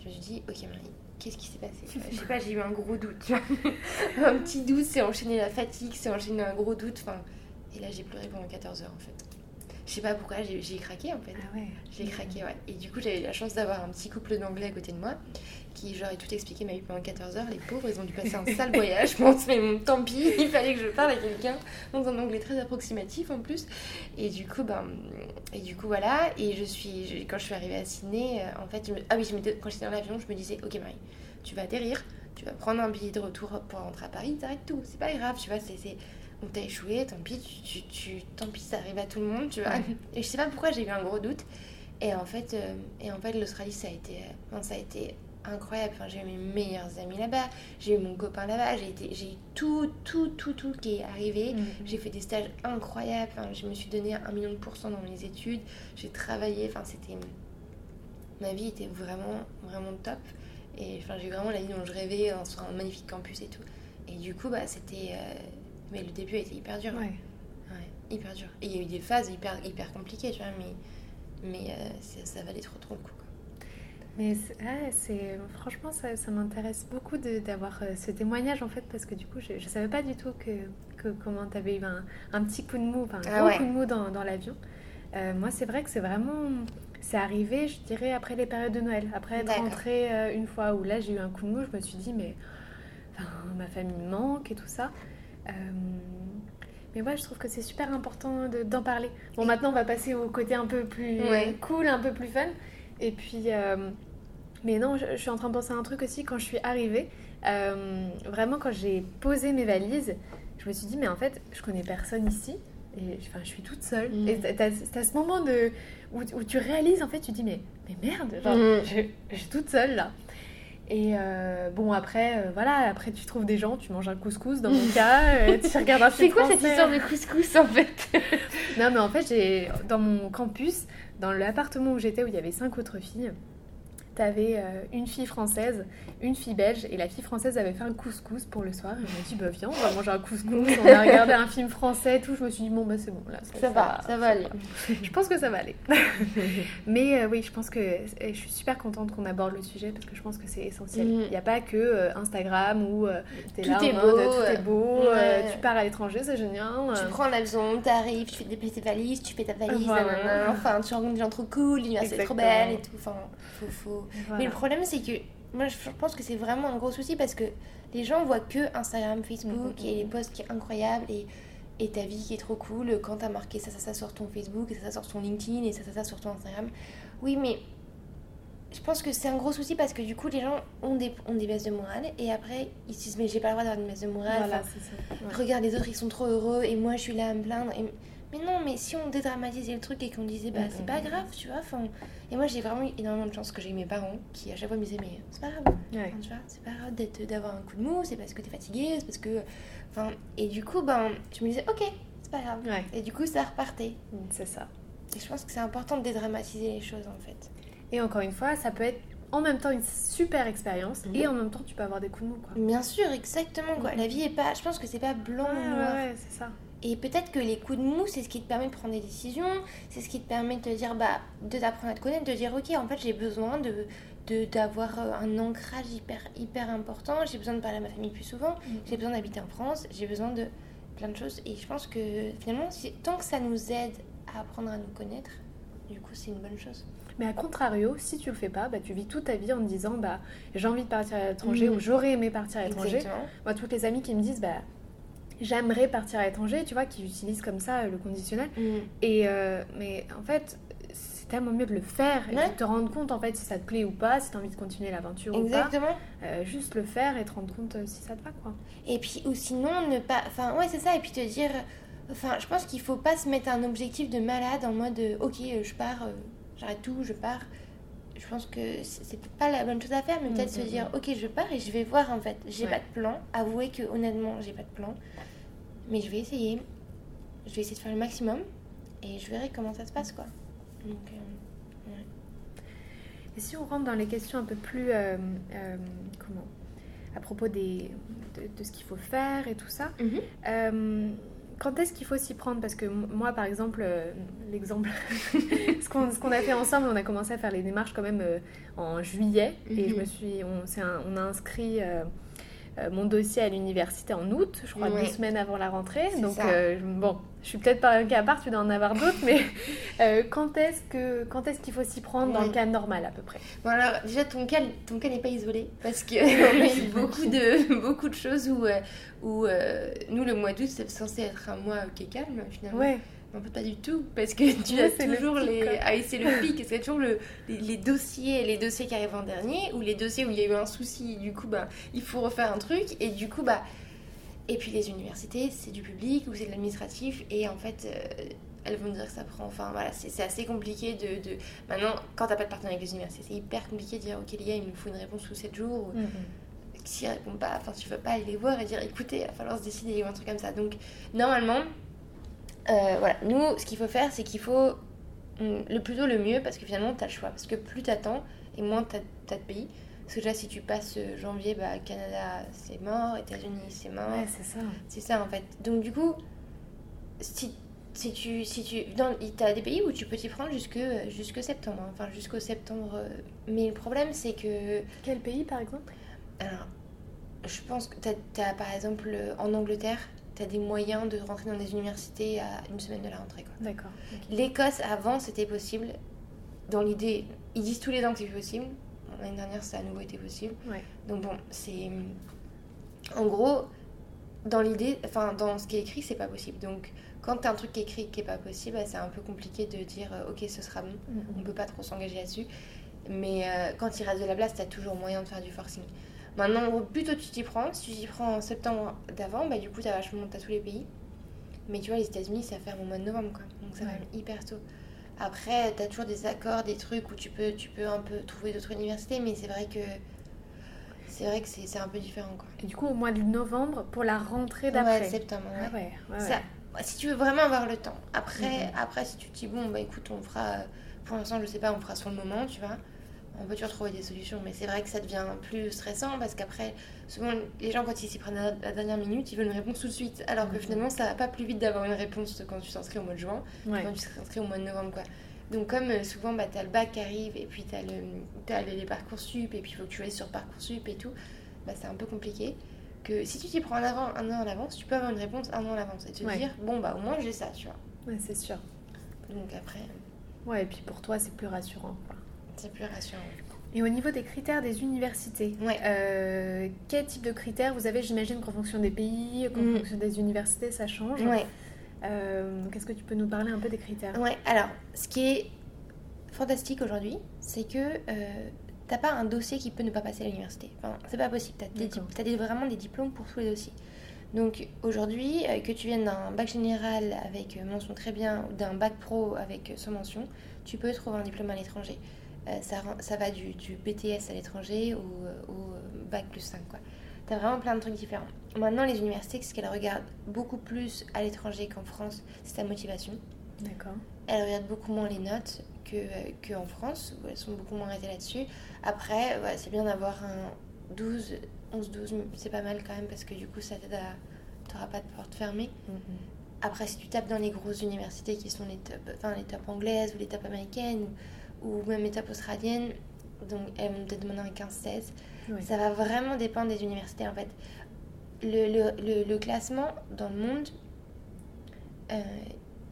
[SPEAKER 3] Je me suis dit, ok Marie, qu'est-ce qui s'est passé? Je sais pas, j'ai eu un gros doute. [LAUGHS] Un petit doute, c'est enchaîné la fatigue, c'est enchaîné un gros doute. Enfin, et là, j'ai pleuré pendant 14 heures en fait. Je sais pas pourquoi, j'ai craqué en fait.
[SPEAKER 1] Ah ouais
[SPEAKER 3] J'ai craqué, ouais. Et du coup, j'avais la chance d'avoir un petit couple d'anglais à côté de moi qui, genre, tout expliqué ma vie pendant 14 heures. Les pauvres, ils ont dû passer un sale [LAUGHS] voyage. Je pense, mais tant pis, il fallait que je parle à quelqu'un dans un anglais très approximatif en plus. Et du coup, ben, et du coup, voilà. Et je suis, quand je suis arrivée à Sydney, euh, en fait, ah oui, quand j'étais dans l'avion, je me disais, ok, Marie, tu vas atterrir, tu vas prendre un billet de retour pour rentrer à Paris, t'arrêtes tout. C'est pas grave, tu vois, c'est on t'a échoué, tant pis, tu, tu, tant pis, ça arrive à tout le monde, tu vois. Et je sais pas pourquoi j'ai eu un gros doute. Et en fait, euh, et en fait l'Australie, ça a été, euh, ça a été incroyable. Enfin, j'ai eu mes meilleurs amis là-bas, j'ai eu mon copain là-bas, j'ai eu tout, tout, tout, tout qui est arrivé. Mm. J'ai fait des stages incroyables. Enfin, je me suis donné un million de pourcents dans mes études. J'ai travaillé. Enfin, c'était ma vie était vraiment, vraiment top. Et enfin, j'ai eu vraiment la vie dont je rêvais sur un magnifique campus et tout. Et du coup, bah, c'était euh, mais le début a été hyper dur. Ouais. ouais. hyper dur. Et il y a eu des phases hyper, hyper compliquées, tu vois, mais, mais euh, ça valait trop, trop le coup. Quoi.
[SPEAKER 1] Mais c'est, franchement, ça, ça m'intéresse beaucoup d'avoir euh, ce témoignage en fait, parce que du coup, je ne savais pas du tout que, que comment tu avais eu un, un, petit coup de mou, enfin un ah gros coup de mou dans, dans l'avion. Euh, moi, c'est vrai que c'est vraiment. C'est arrivé, je dirais, après les périodes de Noël, après être rentrée une fois où là j'ai eu un coup de mou, je me suis dit, mais enfin, ma famille manque et tout ça. Euh, mais moi, je trouve que c'est super important d'en parler. Bon, maintenant, on va passer au côté un peu plus cool, un peu plus fun. Et puis, euh, mais non, je, suis en train de penser à un truc aussi quand je suis arrivée. Euh, vraiment, quand j'ai posé mes valises, je me suis dit, mais en fait, je connais personne ici. Et enfin, je suis toute seule. Mm. Et t'as as ce moment de, où, où, tu réalises, en fait, tu dis, mais, mais merde, genre, mm. je, je, suis toute seule là. Et euh, bon, après, euh, voilà, après tu trouves des gens, tu manges un couscous dans mon cas, euh, tu [LAUGHS] regardes un
[SPEAKER 3] C'est
[SPEAKER 1] film
[SPEAKER 3] quoi cette histoire de couscous en fait?
[SPEAKER 1] Non, mais en fait, j'ai dans mon campus, dans l'appartement où j'étais, où il y avait cinq autres filles, t'avais euh, une fille française, une fille belge, et la fille française avait fait un couscous pour le soir. Et on m'a dit, bah viens, on va manger un couscous. On a regardé un film français et tout. Je me suis dit, bon, bah c'est bon, là.
[SPEAKER 3] Ça va, ça va aller. [LAUGHS]
[SPEAKER 1] Je pense que ça va aller. [LAUGHS] Mais euh, oui, je pense que je suis super contente qu'on aborde le sujet parce que je pense que c'est essentiel.
[SPEAKER 3] Mhm.
[SPEAKER 1] Il n'y a pas que euh, Instagram où euh, t'es
[SPEAKER 3] Tout
[SPEAKER 1] là en
[SPEAKER 3] est
[SPEAKER 1] mode,
[SPEAKER 3] beau,
[SPEAKER 1] tout est beau,
[SPEAKER 3] ouais.
[SPEAKER 1] tu pars à l'étranger, c'est génial.
[SPEAKER 3] Tu prends l'avion, t'arrives, tu fais déplier tes valises, tu fais ta valise,
[SPEAKER 1] Voilà.
[SPEAKER 3] nanana, enfin tu rencontres des gens trop cool, l'université est trop belle et tout. Enfin, faut, faut...
[SPEAKER 1] voilà.
[SPEAKER 3] Mais le problème c'est que moi je pense que c'est vraiment un gros souci parce que les gens voient que Instagram, Facebook
[SPEAKER 1] Mhm.
[SPEAKER 3] et les posts qui est incroyable et, et ta vie qui est trop cool quand t'as marqué ça, ça, ça sur ton Facebook et ça, ça sur ton LinkedIn et ça, ça, ça sur ton Instagram. Oui, mais je pense que c'est un gros souci parce que du coup les gens ont des, ont des baisses de morale et après ils se disent mais j'ai pas le droit d'avoir une baisse de morale.
[SPEAKER 1] Voilà,
[SPEAKER 3] Enfin,
[SPEAKER 1] c'est ça. Ouais.
[SPEAKER 3] regarde les autres ils sont trop heureux et moi je suis là à me plaindre et- mais non mais si on dédramatisait le truc et qu'on disait bah
[SPEAKER 1] Mm,
[SPEAKER 3] c'est
[SPEAKER 1] mm,
[SPEAKER 3] pas
[SPEAKER 1] mm.
[SPEAKER 3] grave tu vois enfin et moi j'ai vraiment eu énormément de chance que j'ai eu mes parents qui à chaque fois me disaient mais c'est pas grave
[SPEAKER 1] Ouais.
[SPEAKER 3] Enfin, tu vois c'est pas grave d'avoir un coup de mou c'est parce que t'es fatiguée c'est parce que enfin et du coup ben tu me disais ok c'est pas grave
[SPEAKER 1] Ouais,
[SPEAKER 3] et du coup ça repartait
[SPEAKER 1] c'est ça.
[SPEAKER 3] et je pense que c'est important de dédramatiser les choses en fait
[SPEAKER 1] Et encore une fois, ça peut être en même temps une super expérience et en même temps tu peux avoir des coups de mou. Quoi.
[SPEAKER 3] bien sûr exactement quoi
[SPEAKER 1] Mm.
[SPEAKER 3] la vie est pas je pense que c'est pas blanc
[SPEAKER 1] Ouais,
[SPEAKER 3] ou noir
[SPEAKER 1] ouais, c'est ça.
[SPEAKER 3] Et peut-être que les coups de mou, c'est ce qui te permet de prendre des décisions, c'est ce qui te permet de te dire, bah, de t'apprendre à te connaître, de dire, ok, en fait, j'ai besoin de d'avoir euh, un ancrage hyper hyper important j'ai besoin de parler à ma famille plus souvent j'ai besoin d'habiter en France j'ai besoin de plein de choses et je pense que finalement si- tant que ça nous aide à apprendre à nous connaître du coup c'est une bonne chose
[SPEAKER 1] Mais à contrario, si tu le fais pas, bah, tu vis toute ta vie en te disant bah, j'ai envie de partir à l'étranger
[SPEAKER 3] Mhm.
[SPEAKER 1] ou j'aurais aimé partir à l'étranger. Moi, toutes les amies qui me disent bah, j'aimerais partir à l'étranger, tu vois, qui utilisent comme ça euh, le conditionnel. Et euh, mais en fait, c'est tellement mieux de le faire et
[SPEAKER 3] Ouais.
[SPEAKER 1] de te rendre compte en fait si ça te plaît ou pas, si tu as envie de continuer l'aventure ou pas.
[SPEAKER 3] Exactement.
[SPEAKER 1] Euh, juste le faire et te rendre compte si ça te va quoi.
[SPEAKER 3] Et puis, ou sinon, ne pas. Enfin, ouais, c'est ça. Et puis te dire. Enfin, je pense qu'il faut pas se mettre un objectif de malade en mode ok, je pars, j'arrête tout, je pars. Je pense que c'est c'est pas la bonne chose à faire, mais
[SPEAKER 1] Mm,
[SPEAKER 3] peut-être se
[SPEAKER 1] mm,
[SPEAKER 3] dire ok, je pars et je vais voir en fait. J'ai
[SPEAKER 1] Ouais.
[SPEAKER 3] pas de plan. Avouer que honnêtement, j'ai pas de plan. Mais je vais essayer. Je vais essayer de faire le maximum et je verrai comment ça se passe quoi. Donc, euh,
[SPEAKER 1] Et si on rentre dans les questions un peu plus euh, euh, comment à propos des de, de ce qu'il faut faire et tout ça. Euh, quand est-ce qu'il faut s'y prendre? Parce que moi, par exemple, l'exemple, [LAUGHS] ce qu'on ce qu'on a fait ensemble, on a commencé à faire les démarches quand même en juillet. Et je
[SPEAKER 3] Mhm.
[SPEAKER 1] me suis, on, c'est un- on a inscrit mon dossier à l'université en août, je crois
[SPEAKER 3] Ouais.
[SPEAKER 1] deux semaines avant la rentrée. Donc, euh, bon, je suis peut-être pas un cas à part, tu dois en avoir d'autres, mais [LAUGHS] euh, quand est-ce que quand est-ce qu'il faut s'y prendre dans le cas normal à peu près?
[SPEAKER 3] Bon alors déjà ton cas ton cas n'est pas isolé parce que [LAUGHS] on a eu beaucoup de beaucoup de choses où euh, où euh, nous le mois d'août c'est censé être un mois qui est calme finalement.
[SPEAKER 1] Ouais,
[SPEAKER 3] En fait pas du tout parce que tu as
[SPEAKER 1] le
[SPEAKER 3] toujours les ah c'est le pic c'est toujours le les, les dossiers les dossiers qui arrivent en dernier ou les dossiers où il y a eu un souci du coup bah il faut refaire un truc et du coup bah et puis les universités c'est du public ou c'est de l'administratif et en fait euh, elles vont dire que ça prend enfin voilà c'est assez compliqué de, de... maintenant quand t'as pas de partenariat avec les universités c'est hyper compliqué de dire ok les gars il nous faut une réponse sous 7 jours ou
[SPEAKER 1] Mhm.
[SPEAKER 3] s'ils répondent pas, enfin tu veux pas aller les voir et dire écoutez, il va falloir se décider ou un truc comme ça. Donc normalement, euh, voilà, nous ce qu'il faut faire c'est qu'il faut hum, le plus tôt le mieux parce que finalement tu as le choix. Parce que plus t'attends et moins t'as as de pays. Parce que déjà si tu passes euh, janvier, bah Canada c'est mort, États-Unis c'est mort.
[SPEAKER 1] ouais, c'est ça.
[SPEAKER 3] C'est ça en fait. Donc du coup, si, si tu, si tu, dans, t'as des pays où tu peux t'y prendre jusque, jusque septembre, hein. enfin jusqu'au septembre. euh, Mais le problème c'est que
[SPEAKER 1] Quel pays par exemple?
[SPEAKER 3] Alors, je pense que tu as, par exemple euh, en Angleterre, tu as des moyens de rentrer dans des universités à une semaine de la rentrée.
[SPEAKER 1] D'accord.
[SPEAKER 3] L'Écosse, avant, c'était possible. Dans l'idée, ils disent tous les ans que c'est possible. L'année dernière, ça a à nouveau été possible.
[SPEAKER 1] Ouais.
[SPEAKER 3] Donc bon, c'est... En gros, dans l'idée, enfin, dans ce qui est écrit, c'est pas possible. Donc, quand tu as un truc qui est écrit qui est pas possible, bah, c'est un peu compliqué de dire, euh, ok, ce sera bon on
[SPEAKER 1] Mhm.
[SPEAKER 3] peut pas trop s'engager là-dessus. Mais euh, quand il reste de la place, t'as toujours moyen de faire du forcing. Maintenant, plus tôt tu t'y prends, si tu t'y prends en septembre d'avant, bah du coup t'as vachement t'as tous les pays. Mais tu vois, les États-Unis ça ferme au mois de novembre quoi. Donc ça va
[SPEAKER 1] Ouais.
[SPEAKER 3] hyper tôt. Après, t'as toujours des accords, des trucs où tu peux, tu peux un peu trouver d'autres universités, mais c'est vrai que c'est vrai que c'est c'est un peu différent. Quoi.
[SPEAKER 1] Et du coup, au mois de novembre, pour la rentrée d'après.
[SPEAKER 3] Ouais, septembre. ouais.
[SPEAKER 1] Ah ouais, ouais,
[SPEAKER 3] Ça- si tu veux vraiment avoir le temps. Après,
[SPEAKER 1] Mhm.
[SPEAKER 3] après si tu te dis, bon, bah écoute, on fera, pour l'instant, je sais pas, on fera sur le moment, tu vois. On peut toujours trouver des solutions, mais c'est vrai que ça devient plus stressant parce qu'après, souvent, les gens, quand ils s'y prennent à la dernière minute, ils veulent une réponse tout de suite. Alors que
[SPEAKER 1] Mhm.
[SPEAKER 3] finalement, ça va pas plus vite d'avoir une réponse quand tu t'inscris au mois de juin
[SPEAKER 1] Ouais.
[SPEAKER 3] quand tu t'inscris au mois de novembre, quoi. Donc, comme euh, souvent, bah, t'as le bac qui arrive et puis t'as le, t'as les, les parcours sup et puis il faut que tu ailles sur Parcoursup et tout, bah, c'est un peu compliqué. Que si tu t'y prends en avant un an en avance, tu peux avoir une réponse un an en avance et te
[SPEAKER 1] Ouais.
[SPEAKER 3] dire, bon, bah au moins j'ai ça, tu vois.
[SPEAKER 1] Ouais, c'est sûr.
[SPEAKER 3] Donc après, euh,
[SPEAKER 1] Ouais, et puis pour toi, c'est plus rassurant. quoi.
[SPEAKER 3] C'est plus rassurant.
[SPEAKER 1] Et au niveau des critères des universités,
[SPEAKER 3] Ouais.
[SPEAKER 1] euh, quel type de critères vous avez J'imagine qu'en fonction des pays, qu'en
[SPEAKER 3] Mm.
[SPEAKER 1] fonction des universités, ça change.
[SPEAKER 3] Ouais.
[SPEAKER 1] Euh, Qu'est-ce que tu peux nous parler un peu des critères?
[SPEAKER 3] Ouais, alors, ce qui est fantastique aujourd'hui, c'est que euh, t'as pas un dossier qui peut ne pas passer à l'université. Enfin, c'est pas possible. T'as des, des- vraiment des diplômes pour tous les dossiers. Donc aujourd'hui, euh, que tu viennes d'un bac général avec euh, mention très bien ou d'un bac pro avec sans mention, tu peux trouver un diplôme à l'étranger. Euh, ça, va du, du BTS à l'étranger au, au, bac plus 5. Quoi. T'as vraiment plein de trucs différents. Maintenant, les universités, ce qu'elles regardent beaucoup plus à l'étranger qu'en France, c'est ta motivation.
[SPEAKER 1] D'accord.
[SPEAKER 3] Elles regardent beaucoup moins les notes que, que en France, où elles sont beaucoup moins arrêtées là-dessus. Après, ouais, c'est bien d'avoir un 12, 11, 12, c'est pas mal quand même parce que du coup, ça t'aide à. T'auras pas de porte fermée. Après, si tu tapes dans les grosses universités qui sont les top, enfin, les top anglaises ou les top américaines ou, ou même les top australiennes, donc elles vont te demander un 15-16.
[SPEAKER 1] Ouais.
[SPEAKER 3] Ça va vraiment dépendre des universités en fait. Le, le- le- le classement dans le monde, euh,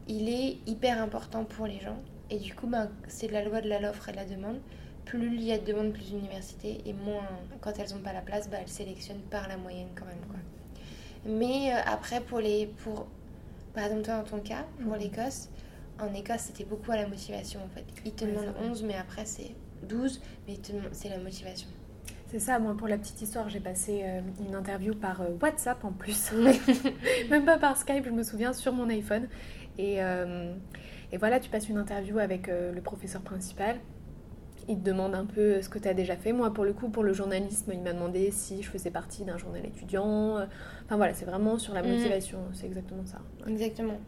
[SPEAKER 3] il est hyper important pour les gens. Et du coup, ben, c'est de la loi de l'offre et de la demande. Plus il y a de demande, plus d'universités. Et moins, quand elles n'ont pas la place, ben, elles sélectionnent par la moyenne quand même. Quoi. Mais euh, après, pour les, pour, par exemple, toi dans ton cas, pour
[SPEAKER 1] Mhm.
[SPEAKER 3] l'Écosse, en Écosse, c'était beaucoup à la motivation en fait. Ils te
[SPEAKER 1] Ouais,
[SPEAKER 3] demandent
[SPEAKER 1] c'est vrai.
[SPEAKER 3] 11, mais après c'est 12, mais c'est la motivation.
[SPEAKER 1] C'est ça, moi pour la petite histoire, j'ai passé euh, une interview par euh, WhatsApp en plus, [LAUGHS] [LAUGHS] même pas par Skype, je me souviens, sur mon iPhone. Et, euh, et voilà, tu passes une interview avec le professeur principal. Il te demande un peu ce que tu as déjà fait. Moi, pour le coup, pour le journalisme, il m'a demandé si je faisais partie d'un journal étudiant. Enfin voilà, c'est vraiment sur la
[SPEAKER 3] Mhm.
[SPEAKER 1] motivation, c'est exactement ça.
[SPEAKER 3] Exactement.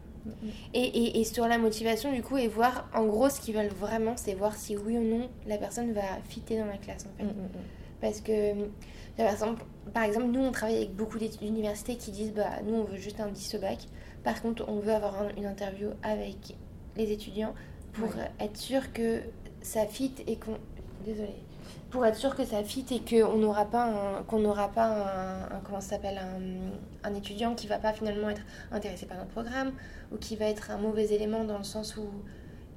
[SPEAKER 3] Et, et, et sur la motivation, du coup, et voir, en gros, ce qu'ils veulent vraiment, c'est voir si oui ou non la personne va fitter dans la classe, en fait.
[SPEAKER 1] Mm, mm, mm.
[SPEAKER 3] Parce que, par exemple, par exemple, nous, on travaille avec beaucoup d'universités qui disent, bah, nous, on veut juste un 10 au bac. Par contre, on veut avoir un- une interview avec les étudiants pour
[SPEAKER 1] Ouais.
[SPEAKER 3] être sûr que ça fit et qu'on... Désolée. Pour être sûr que ça fit et qu'on n'aura pas un, qu'on n'aura pas un, un- comment ça s'appelle un, un étudiant qui va pas finalement être intéressé par notre programme ou qui va être un mauvais élément dans le sens où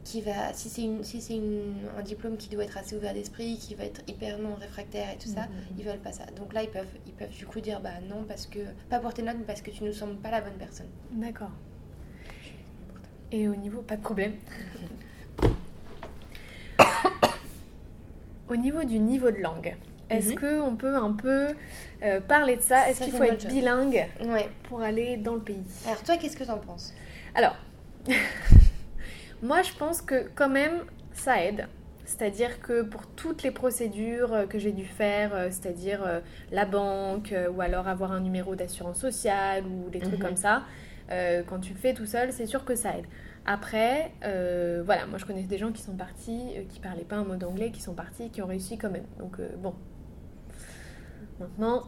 [SPEAKER 3] qui va si c'est une si c'est une- un diplôme qui doit être assez ouvert d'esprit qui va être hyper non réfractaire et tout ça
[SPEAKER 1] mhm.
[SPEAKER 3] ils veulent pas ça donc là ils peuvent ils peuvent du coup dire bah non parce que pas pour tes notes mais parce que tu nous sembles pas la bonne personne
[SPEAKER 1] D'accord. Et au niveau, pas de problème. [LAUGHS] au niveau du niveau de langue, est-ce
[SPEAKER 3] Mhm.
[SPEAKER 1] que on peut un peu euh, parler de ça? Est-ce qu'il faut être
[SPEAKER 3] chose.
[SPEAKER 1] bilingue
[SPEAKER 3] ouais
[SPEAKER 1] pour aller dans le pays?
[SPEAKER 3] Alors toi qu'est-ce que t'en penses?
[SPEAKER 1] Alors, [LAUGHS] moi je pense que quand même ça aide. C'est-à-dire que pour toutes les procédures euh, que j'ai dû faire, euh, c'est-à-dire euh, la banque ou alors avoir un numéro d'assurance sociale ou des trucs
[SPEAKER 3] Mhm.
[SPEAKER 1] comme ça, euh, quand tu le fais tout seul, c'est sûr que ça aide. Après, euh, voilà, moi je connais des gens qui sont partis, euh, qui parlaient pas un mot d'anglais, qui sont partis, qui ont réussi quand même. Donc euh, bon. Maintenant,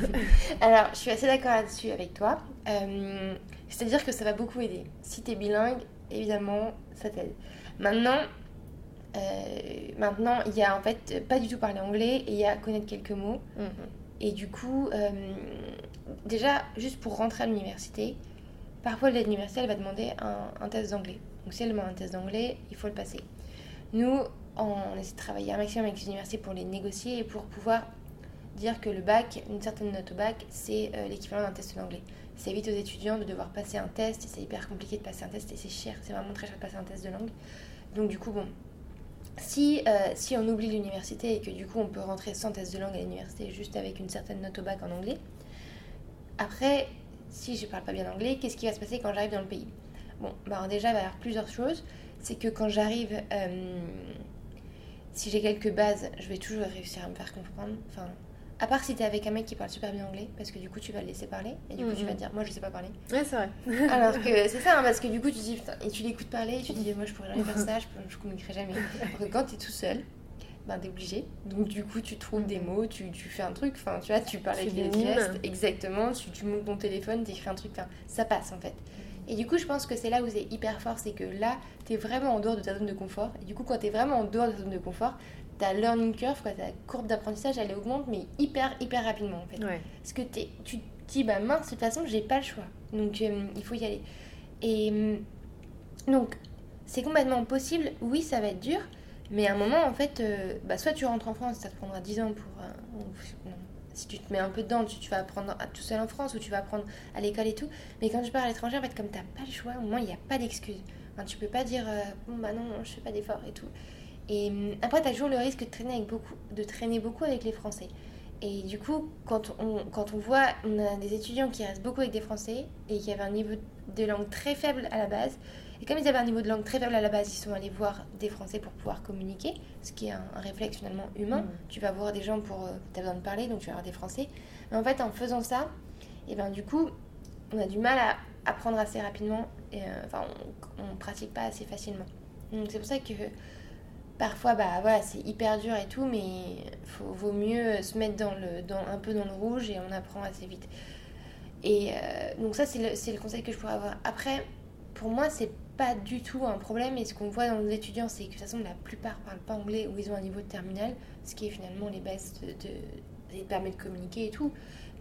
[SPEAKER 1] [LAUGHS]
[SPEAKER 3] alors je suis assez d'accord là-dessus avec toi. Euh, c'est-à-dire que ça va beaucoup aider. Si t'es bilingue évidemment ça t'aide. Maintenant maintenant il y a en fait pas du tout parler anglais et il y a connaître quelques mots. Et du coup, déjà, juste pour rentrer à l'université, parfois l'université, elle va demander un, test d'anglais. Donc si elle demande un test d'anglais, il faut le passer. Nous, on essaie de travailler un maximum avec les universités pour les négocier et pour pouvoir dire que le bac, une certaine note au bac, c'est euh, l'équivalent d'un test d'anglais. Ça évite aux étudiants de devoir passer un test, c'est hyper compliqué de passer un test et c'est cher, c'est vraiment très cher de passer un test de langue. Donc du coup, bon, si, euh, si on oublie l'université et que du coup on peut rentrer sans test de langue à l'université juste avec une certaine note au bac en anglais, après, si je parle pas bien anglais, qu'est-ce qui va se passer quand j'arrive dans le pays? Bon, bah alors déjà, il va y avoir plusieurs choses. C'est que quand j'arrive, euh, si j'ai quelques bases, je vais toujours réussir à me faire comprendre. Enfin, À part si t'es avec un mec qui parle super bien anglais, parce que du coup tu vas le laisser parler, et du coup tu vas te dire, moi je sais pas parler.
[SPEAKER 1] Ouais, c'est vrai. [LAUGHS]
[SPEAKER 3] Alors que c'est ça, hein, parce que du coup tu dis, putain, et tu l'écoutes parler, et tu dis, moi je pourrais jamais faire ça, je, je communiquerai jamais. [LAUGHS] Alors que quand t'es tout seul, ben t'es obligé. Donc du coup tu trouves des mots, tu, tu fais un truc, enfin tu vois, tu parles avec les gestes, exactement, tu, tu montes ton téléphone, t'écris un truc, enfin ça passe en fait. Et du coup je pense que c'est là où c'est hyper fort, c'est que là t'es vraiment en dehors de ta zone de confort. Et du coup quand t'es vraiment en dehors de ta zone de confort, ta learning curve, quoi, ta courbe d'apprentissage, elle augmente, mais hyper, hyper rapidement en fait.
[SPEAKER 1] Ouais.
[SPEAKER 3] Parce que tu te dis, bah mince, de toute façon, j'ai pas le choix. Donc euh, il faut y aller. Et euh, donc, c'est complètement possible. Oui, ça va être dur. Mais à un moment, en fait, euh, bah, soit tu rentres en France, ça te prendra 10 ans pour. euh. Si tu te mets un peu dedans, tu, tu vas apprendre tout seul en France ou tu vas apprendre à l'école et tout. Mais quand tu pars à l'étranger, en fait, comme t'as pas le choix, au moins, il n'y a pas d'excuse. Enfin, tu peux pas dire, euh, bon, bah non, je fais pas d'effort et tout. Et hum, après, tu as toujours le risque de traîner, avec beaucoup, de traîner beaucoup avec les Français. Et du coup, quand on, quand on voit, on a des étudiants qui restent beaucoup avec des Français et qui avaient un niveau de langue très faible à la base. Et comme ils avaient un niveau de langue très faible à la base, ils sont allés voir des Français pour pouvoir communiquer, ce qui est un, un réflexe finalement humain.
[SPEAKER 1] Mhm.
[SPEAKER 3] Tu vas voir des gens pour... tu as besoin de parler, donc tu vas voir des Français. Mais en fait, en faisant ça, et ben du coup, on a du mal à apprendre assez rapidement. Et, euh, enfin, on, on pratique pas assez facilement. Donc c'est pour ça que parfois, bah voilà, c'est hyper dur et tout, mais faut, vaut mieux se mettre dans le, dans, un peu dans le rouge et on apprend assez vite. Et euh, donc ça, c'est le, c'est le conseil que je pourrais avoir. Après, pour moi, c'est pas du tout un problème. Et ce qu'on voit dans nos étudiants, c'est que de toute façon, la plupart parlent pas anglais ou ils ont un niveau de terminal, ce qui est finalement les bases de, de, permet de communiquer et tout.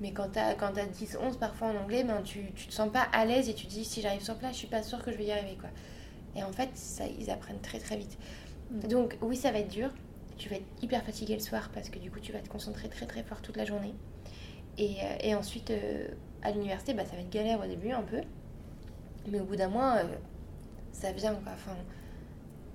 [SPEAKER 3] Mais quand t'as quand t'as 10, 11 parfois en anglais, ben, tu, tu te sens pas à l'aise et tu te dis si j'arrive sur place, je suis pas sûre que je vais y arriver. quoi. Et en fait, ça, ils apprennent très très vite.
[SPEAKER 1] Mm.
[SPEAKER 3] Donc oui, ça va être dur. Tu vas être hyper fatigué le soir parce que du coup, tu vas te concentrer très très fort toute la journée. Et, euh, et ensuite, euh, à l'université, bah, ça va être galère au début un peu. Mais au bout d'un mois, euh, ça vient quoi. Enfin,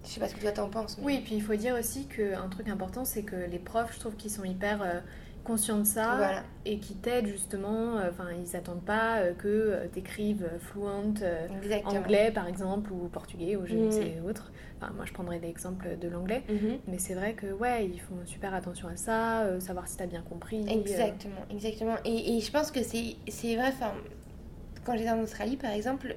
[SPEAKER 3] je sais pas ce que toi t'en penses. mais-
[SPEAKER 1] Oui, et puis il faut dire aussi qu'un truc important, c'est que les profs, je trouve qu'ils sont hyper euh, conscients de ça
[SPEAKER 3] Voilà.
[SPEAKER 1] et qui t'aident justement. euh, Enfin, ils attendent pas euh, que euh,
[SPEAKER 3] Exactement.
[SPEAKER 1] anglais par exemple ou portugais ou je ne
[SPEAKER 3] Mhm.
[SPEAKER 1] sais autre. Enfin, moi je prendrais l'exemple de l'anglais.
[SPEAKER 3] Mhm.
[SPEAKER 1] Mais c'est vrai que ouais, ils font super attention à ça, savoir si t'as bien compris.
[SPEAKER 3] Exactement, exactement. Et, et je pense que c'est c'est vrai, enfin, quand j'étais en Australie par exemple,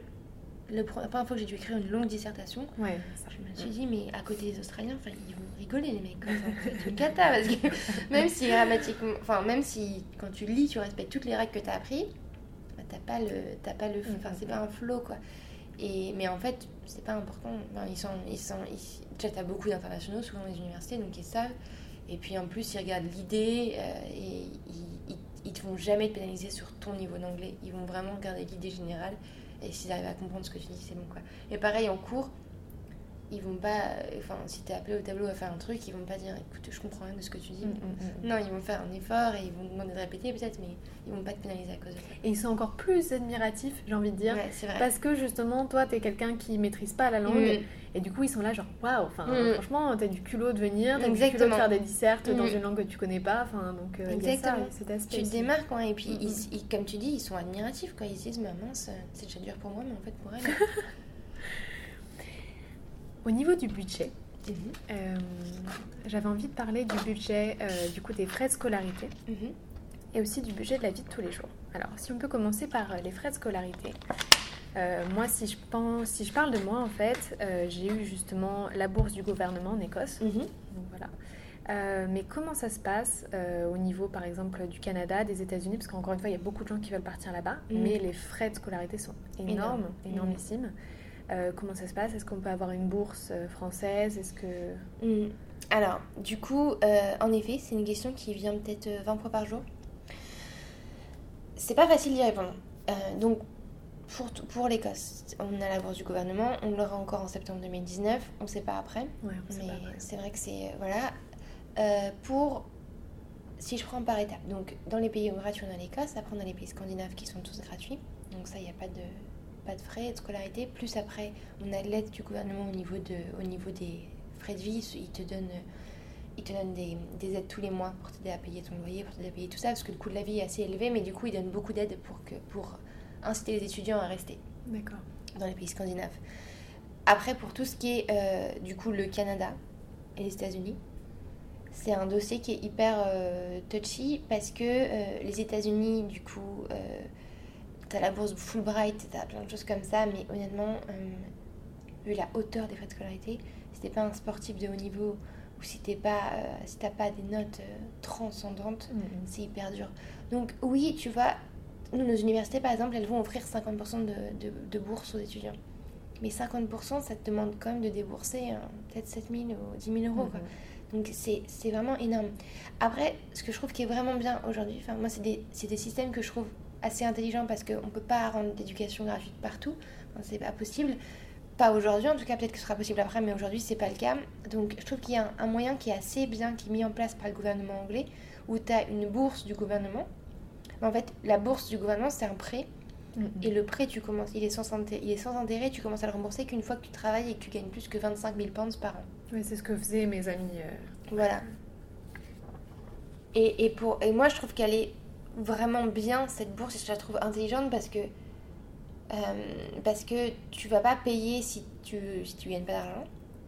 [SPEAKER 3] le, la première fois que j'ai dû écrire une longue dissertation,
[SPEAKER 1] Ouais,
[SPEAKER 3] je me suis dit, mais à côté des Australiens, ils vont rigoler les mecs, c'est une cata parce que [LAUGHS] même si grammatiquement, enfin, même si quand tu lis, tu respectes toutes les règles que tu as appris, bah, t'as pas le, t'as pas le, enfin, c'est pas un flow quoi. Et, mais en fait, c'est pas important. Enfin, ils sont, ils sont, ils- déjà, t'as beaucoup d'internationaux souvent dans les universités, donc ils savent. Et puis en plus, ils regardent l'idée euh, et ils, ils, ils te vont jamais te pénaliser sur ton niveau d'anglais. Ils vont vraiment regarder l'idée générale. Et s'ils arrivent à comprendre ce que tu dis, c'est bon quoi. Et pareil en cours, ils vont pas. euh, Enfin, si t'es appelé au tableau à faire un truc, ils vont pas dire écoute, je comprends rien de ce que tu dis.
[SPEAKER 1] Mm, mm, mm.
[SPEAKER 3] Non, ils vont faire un effort et ils vont demander de répéter peut-être, mais ils vont pas te pénaliser à cause de ça.
[SPEAKER 1] Et ils sont encore plus admiratifs, j'ai envie de dire.
[SPEAKER 3] Ouais, c'est vrai.
[SPEAKER 1] Parce que justement, toi, t'es quelqu'un qui maîtrise pas la langue,
[SPEAKER 3] Mm.
[SPEAKER 1] et du coup, ils sont là, genre, waouh, enfin, franchement, t'as du culot de venir, t'as du culot de faire des dissertes dans une langue que tu connais pas, enfin, donc, euh, ça,
[SPEAKER 3] Exactement.
[SPEAKER 1] cet aspect.
[SPEAKER 3] Tu te démarques, ouais, et puis ils- ils- comme tu dis, ils sont admiratifs, quoi. Ils se disent, mais mince, c'est déjà dur pour moi, mais en fait pour elle. [LAUGHS]
[SPEAKER 1] Au niveau du budget,
[SPEAKER 3] Mhm,
[SPEAKER 1] euh, j'avais envie de parler du budget, euh, du coup, des frais de scolarité,
[SPEAKER 3] mhm.
[SPEAKER 1] et aussi du budget de la vie de tous les jours. Alors, si on peut commencer par euh, les frais de scolarité. Euh, moi, si je, pense, si je parle de moi, en fait, j'ai eu justement la bourse du gouvernement en Écosse.
[SPEAKER 3] Mhm.
[SPEAKER 1] Donc voilà. Euh, mais comment ça se passe euh, au niveau, par exemple, du Canada, des États-Unis? Parce qu'encore une fois, il y a beaucoup de gens qui veulent partir là-bas, mais les frais de scolarité sont énormes,
[SPEAKER 3] Énorme.
[SPEAKER 1] énormissimes. Euh, comment ça se passe? Est-ce qu'on peut avoir une bourse euh, française? Est-ce que
[SPEAKER 3] Mm. Alors, du coup, euh, en effet, c'est une question qui vient peut-être euh, 20 fois par jour. C'est pas facile d'y répondre. Euh, donc, pour, pour l'Écosse, on a la bourse du gouvernement, on l'aura encore en septembre 2019, on sait pas après.
[SPEAKER 1] Ouais, on sait
[SPEAKER 3] Mais c'est vrai que c'est. Voilà. Pour. Si je prends par étapes, donc dans les pays gratuits, on a l'Écosse, après on a les pays scandinaves qui sont tous gratuits, donc ça, il n'y a pas de, pas de frais de scolarité. Plus après, on a l'aide du gouvernement au niveau, de, au niveau des frais de vie, ils te donnent, ils te donnent des, des aides tous les mois pour t'aider à payer ton loyer, pour t'aider à payer tout ça, parce que le coût de la vie est assez élevé, mais du coup, ils donnent beaucoup d'aide pour, que, pour inciter les étudiants à rester
[SPEAKER 1] D'accord.
[SPEAKER 3] dans les pays scandinaves. Après, pour tout ce qui est euh, du coup le Canada et les États-Unis, c'est un dossier qui est hyper euh, touchy parce que euh, les États-Unis, du coup, t'as la bourse Fulbright, t'as plein de choses comme ça, mais honnêtement, vu la hauteur des frais de scolarité, si t'es pas un sportif de haut niveau ou si t'es pas, si t'as pas des notes transcendantes,
[SPEAKER 1] Mhm.
[SPEAKER 3] c'est hyper dur. Donc oui, tu vois, nous, nos universités, par exemple, elles vont offrir 50% de, de, de bourse aux étudiants. Mais 50%, ça te demande quand même de débourser hein, peut-être 7 000 ou 10 000 euros. Quoi.
[SPEAKER 1] Mhm.
[SPEAKER 3] Donc c'est vraiment énorme. Après, ce que je trouve qui est vraiment bien aujourd'hui, enfin moi c'est des, c'est des systèmes que je trouve assez intelligents parce qu'on ne peut pas rendre l'éducation gratuite partout, Enfin, c'est pas possible. Pas aujourd'hui, en tout cas peut-être que ce sera possible après, mais aujourd'hui c'est pas le cas. Donc je trouve qu'il y a un, un moyen qui est assez bien, qui est mis en place par le gouvernement anglais, où tu as une bourse du gouvernement. Mais en fait, la bourse du gouvernement c'est un prêt,
[SPEAKER 1] Mhm.
[SPEAKER 3] et le prêt tu commences, il est sans intérêt, il est sans intérêt tu commences à le rembourser qu'une fois que tu travailles et que tu gagnes plus que 25 000 pounds par an.
[SPEAKER 1] Oui, c'est ce que faisaient mes amis. euh,
[SPEAKER 3] Voilà. Et, et, pour, et moi, je trouve qu'elle est vraiment bien, cette bourse, et je la trouve intelligente parce que, euh, parce que tu vas pas payer si tu, si tu gagnes pas d'argent,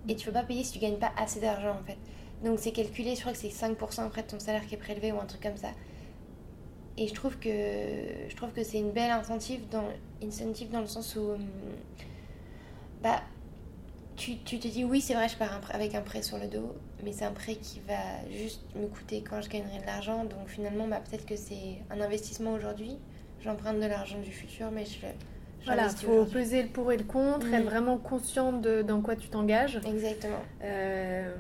[SPEAKER 3] et tu vas pas payer si tu gagnes pas assez d'argent, en fait. Donc c'est calculé, je crois que c'est 5% après de ton salaire qui est prélevé ou un truc comme ça. Et je trouve que, je trouve que c'est une belle incentive dans, incentive dans le sens où... hum, bah, tu, tu te dis oui c'est vrai je pars un prêt- avec un prêt sur le dos mais c'est un prêt qui va juste me coûter quand je gagnerai de l'argent. Donc finalement bah, peut-être que c'est un investissement aujourd'hui. J'emprunte de l'argent du futur mais je le
[SPEAKER 1] Voilà,
[SPEAKER 3] j'investis
[SPEAKER 1] faut peser le pour et le contre, être vraiment conscient de dans quoi tu t'engages.
[SPEAKER 3] exactement.
[SPEAKER 1] Euh,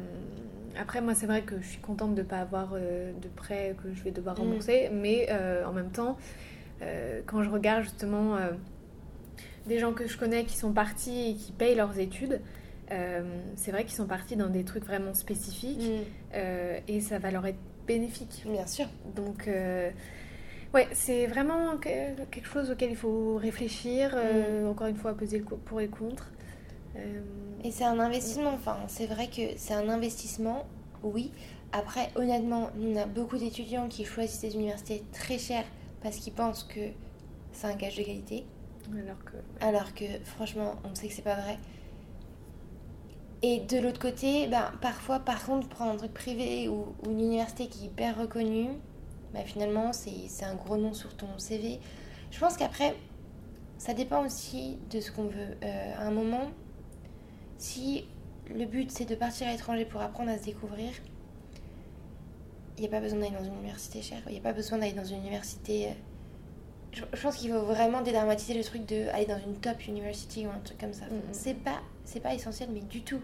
[SPEAKER 1] après, moi, c'est vrai que je suis contente de ne pas avoir euh, de prêt que je vais devoir
[SPEAKER 3] Mm.
[SPEAKER 1] rembourser, mais euh, en même temps, quand je regarde justement des gens que je connais qui sont partis et qui payent leurs études, euh, c'est vrai qu'ils sont partis dans des trucs vraiment spécifiques euh, et ça va leur être bénéfique.
[SPEAKER 3] Mm, bien sûr
[SPEAKER 1] Donc, euh, ouais, c'est vraiment que- quelque chose auquel il faut réfléchir, euh, encore une fois, peser le pour et contre.
[SPEAKER 3] Et c'est un investissement, enfin, c'est vrai que c'est un investissement, oui. Après, honnêtement, on a beaucoup d'étudiants qui choisissent des universités très chères parce qu'ils pensent que c'est un gage de qualité,
[SPEAKER 1] alors que.
[SPEAKER 3] alors que franchement, on sait que c'est pas vrai. Et de l'autre côté, ben, parfois, par contre, prendre un truc privé ou, ou une université qui est hyper reconnue, ben, finalement, c'est un gros nom sur ton CV. Je pense qu'après, ça dépend aussi de ce qu'on veut. Euh, à un moment, si le but c'est de partir à l'étranger pour apprendre à se découvrir, il n'y a pas besoin d'aller dans une université chère, il n'y a pas besoin d'aller dans une université. euh, Je, je pense qu'il faut vraiment dédramatiser le truc de aller dans une top university ou un truc comme ça.
[SPEAKER 1] Mhm.
[SPEAKER 3] C'est pas, c'est pas essentiel, mais du tout.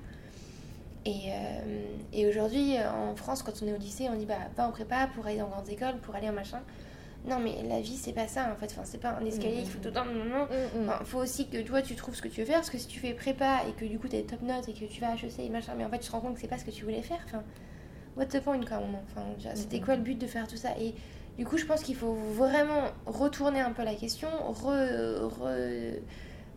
[SPEAKER 3] Et, euh, et aujourd'hui, en France, quand on est au lycée, on dit bah va en prépa pour aller dans grandes écoles, pour aller en machin. Non, mais la vie, c'est pas ça en fait. Enfin, c'est pas un escalier qu'il faut tout le temps. non, non.
[SPEAKER 1] Mm, mm.
[SPEAKER 3] Enfin, faut aussi que toi tu trouves ce que tu veux faire parce que si tu fais prépa et que du coup t'as des top notes et que tu vas à HEC et machin mais en fait tu te rends compte que c'est pas ce que tu voulais faire enfin what the point quoi à un moment enfin c'était
[SPEAKER 1] Mhm.
[SPEAKER 3] quoi le but de faire tout ça? Et du coup je pense qu'il faut vraiment retourner un peu la question re, re-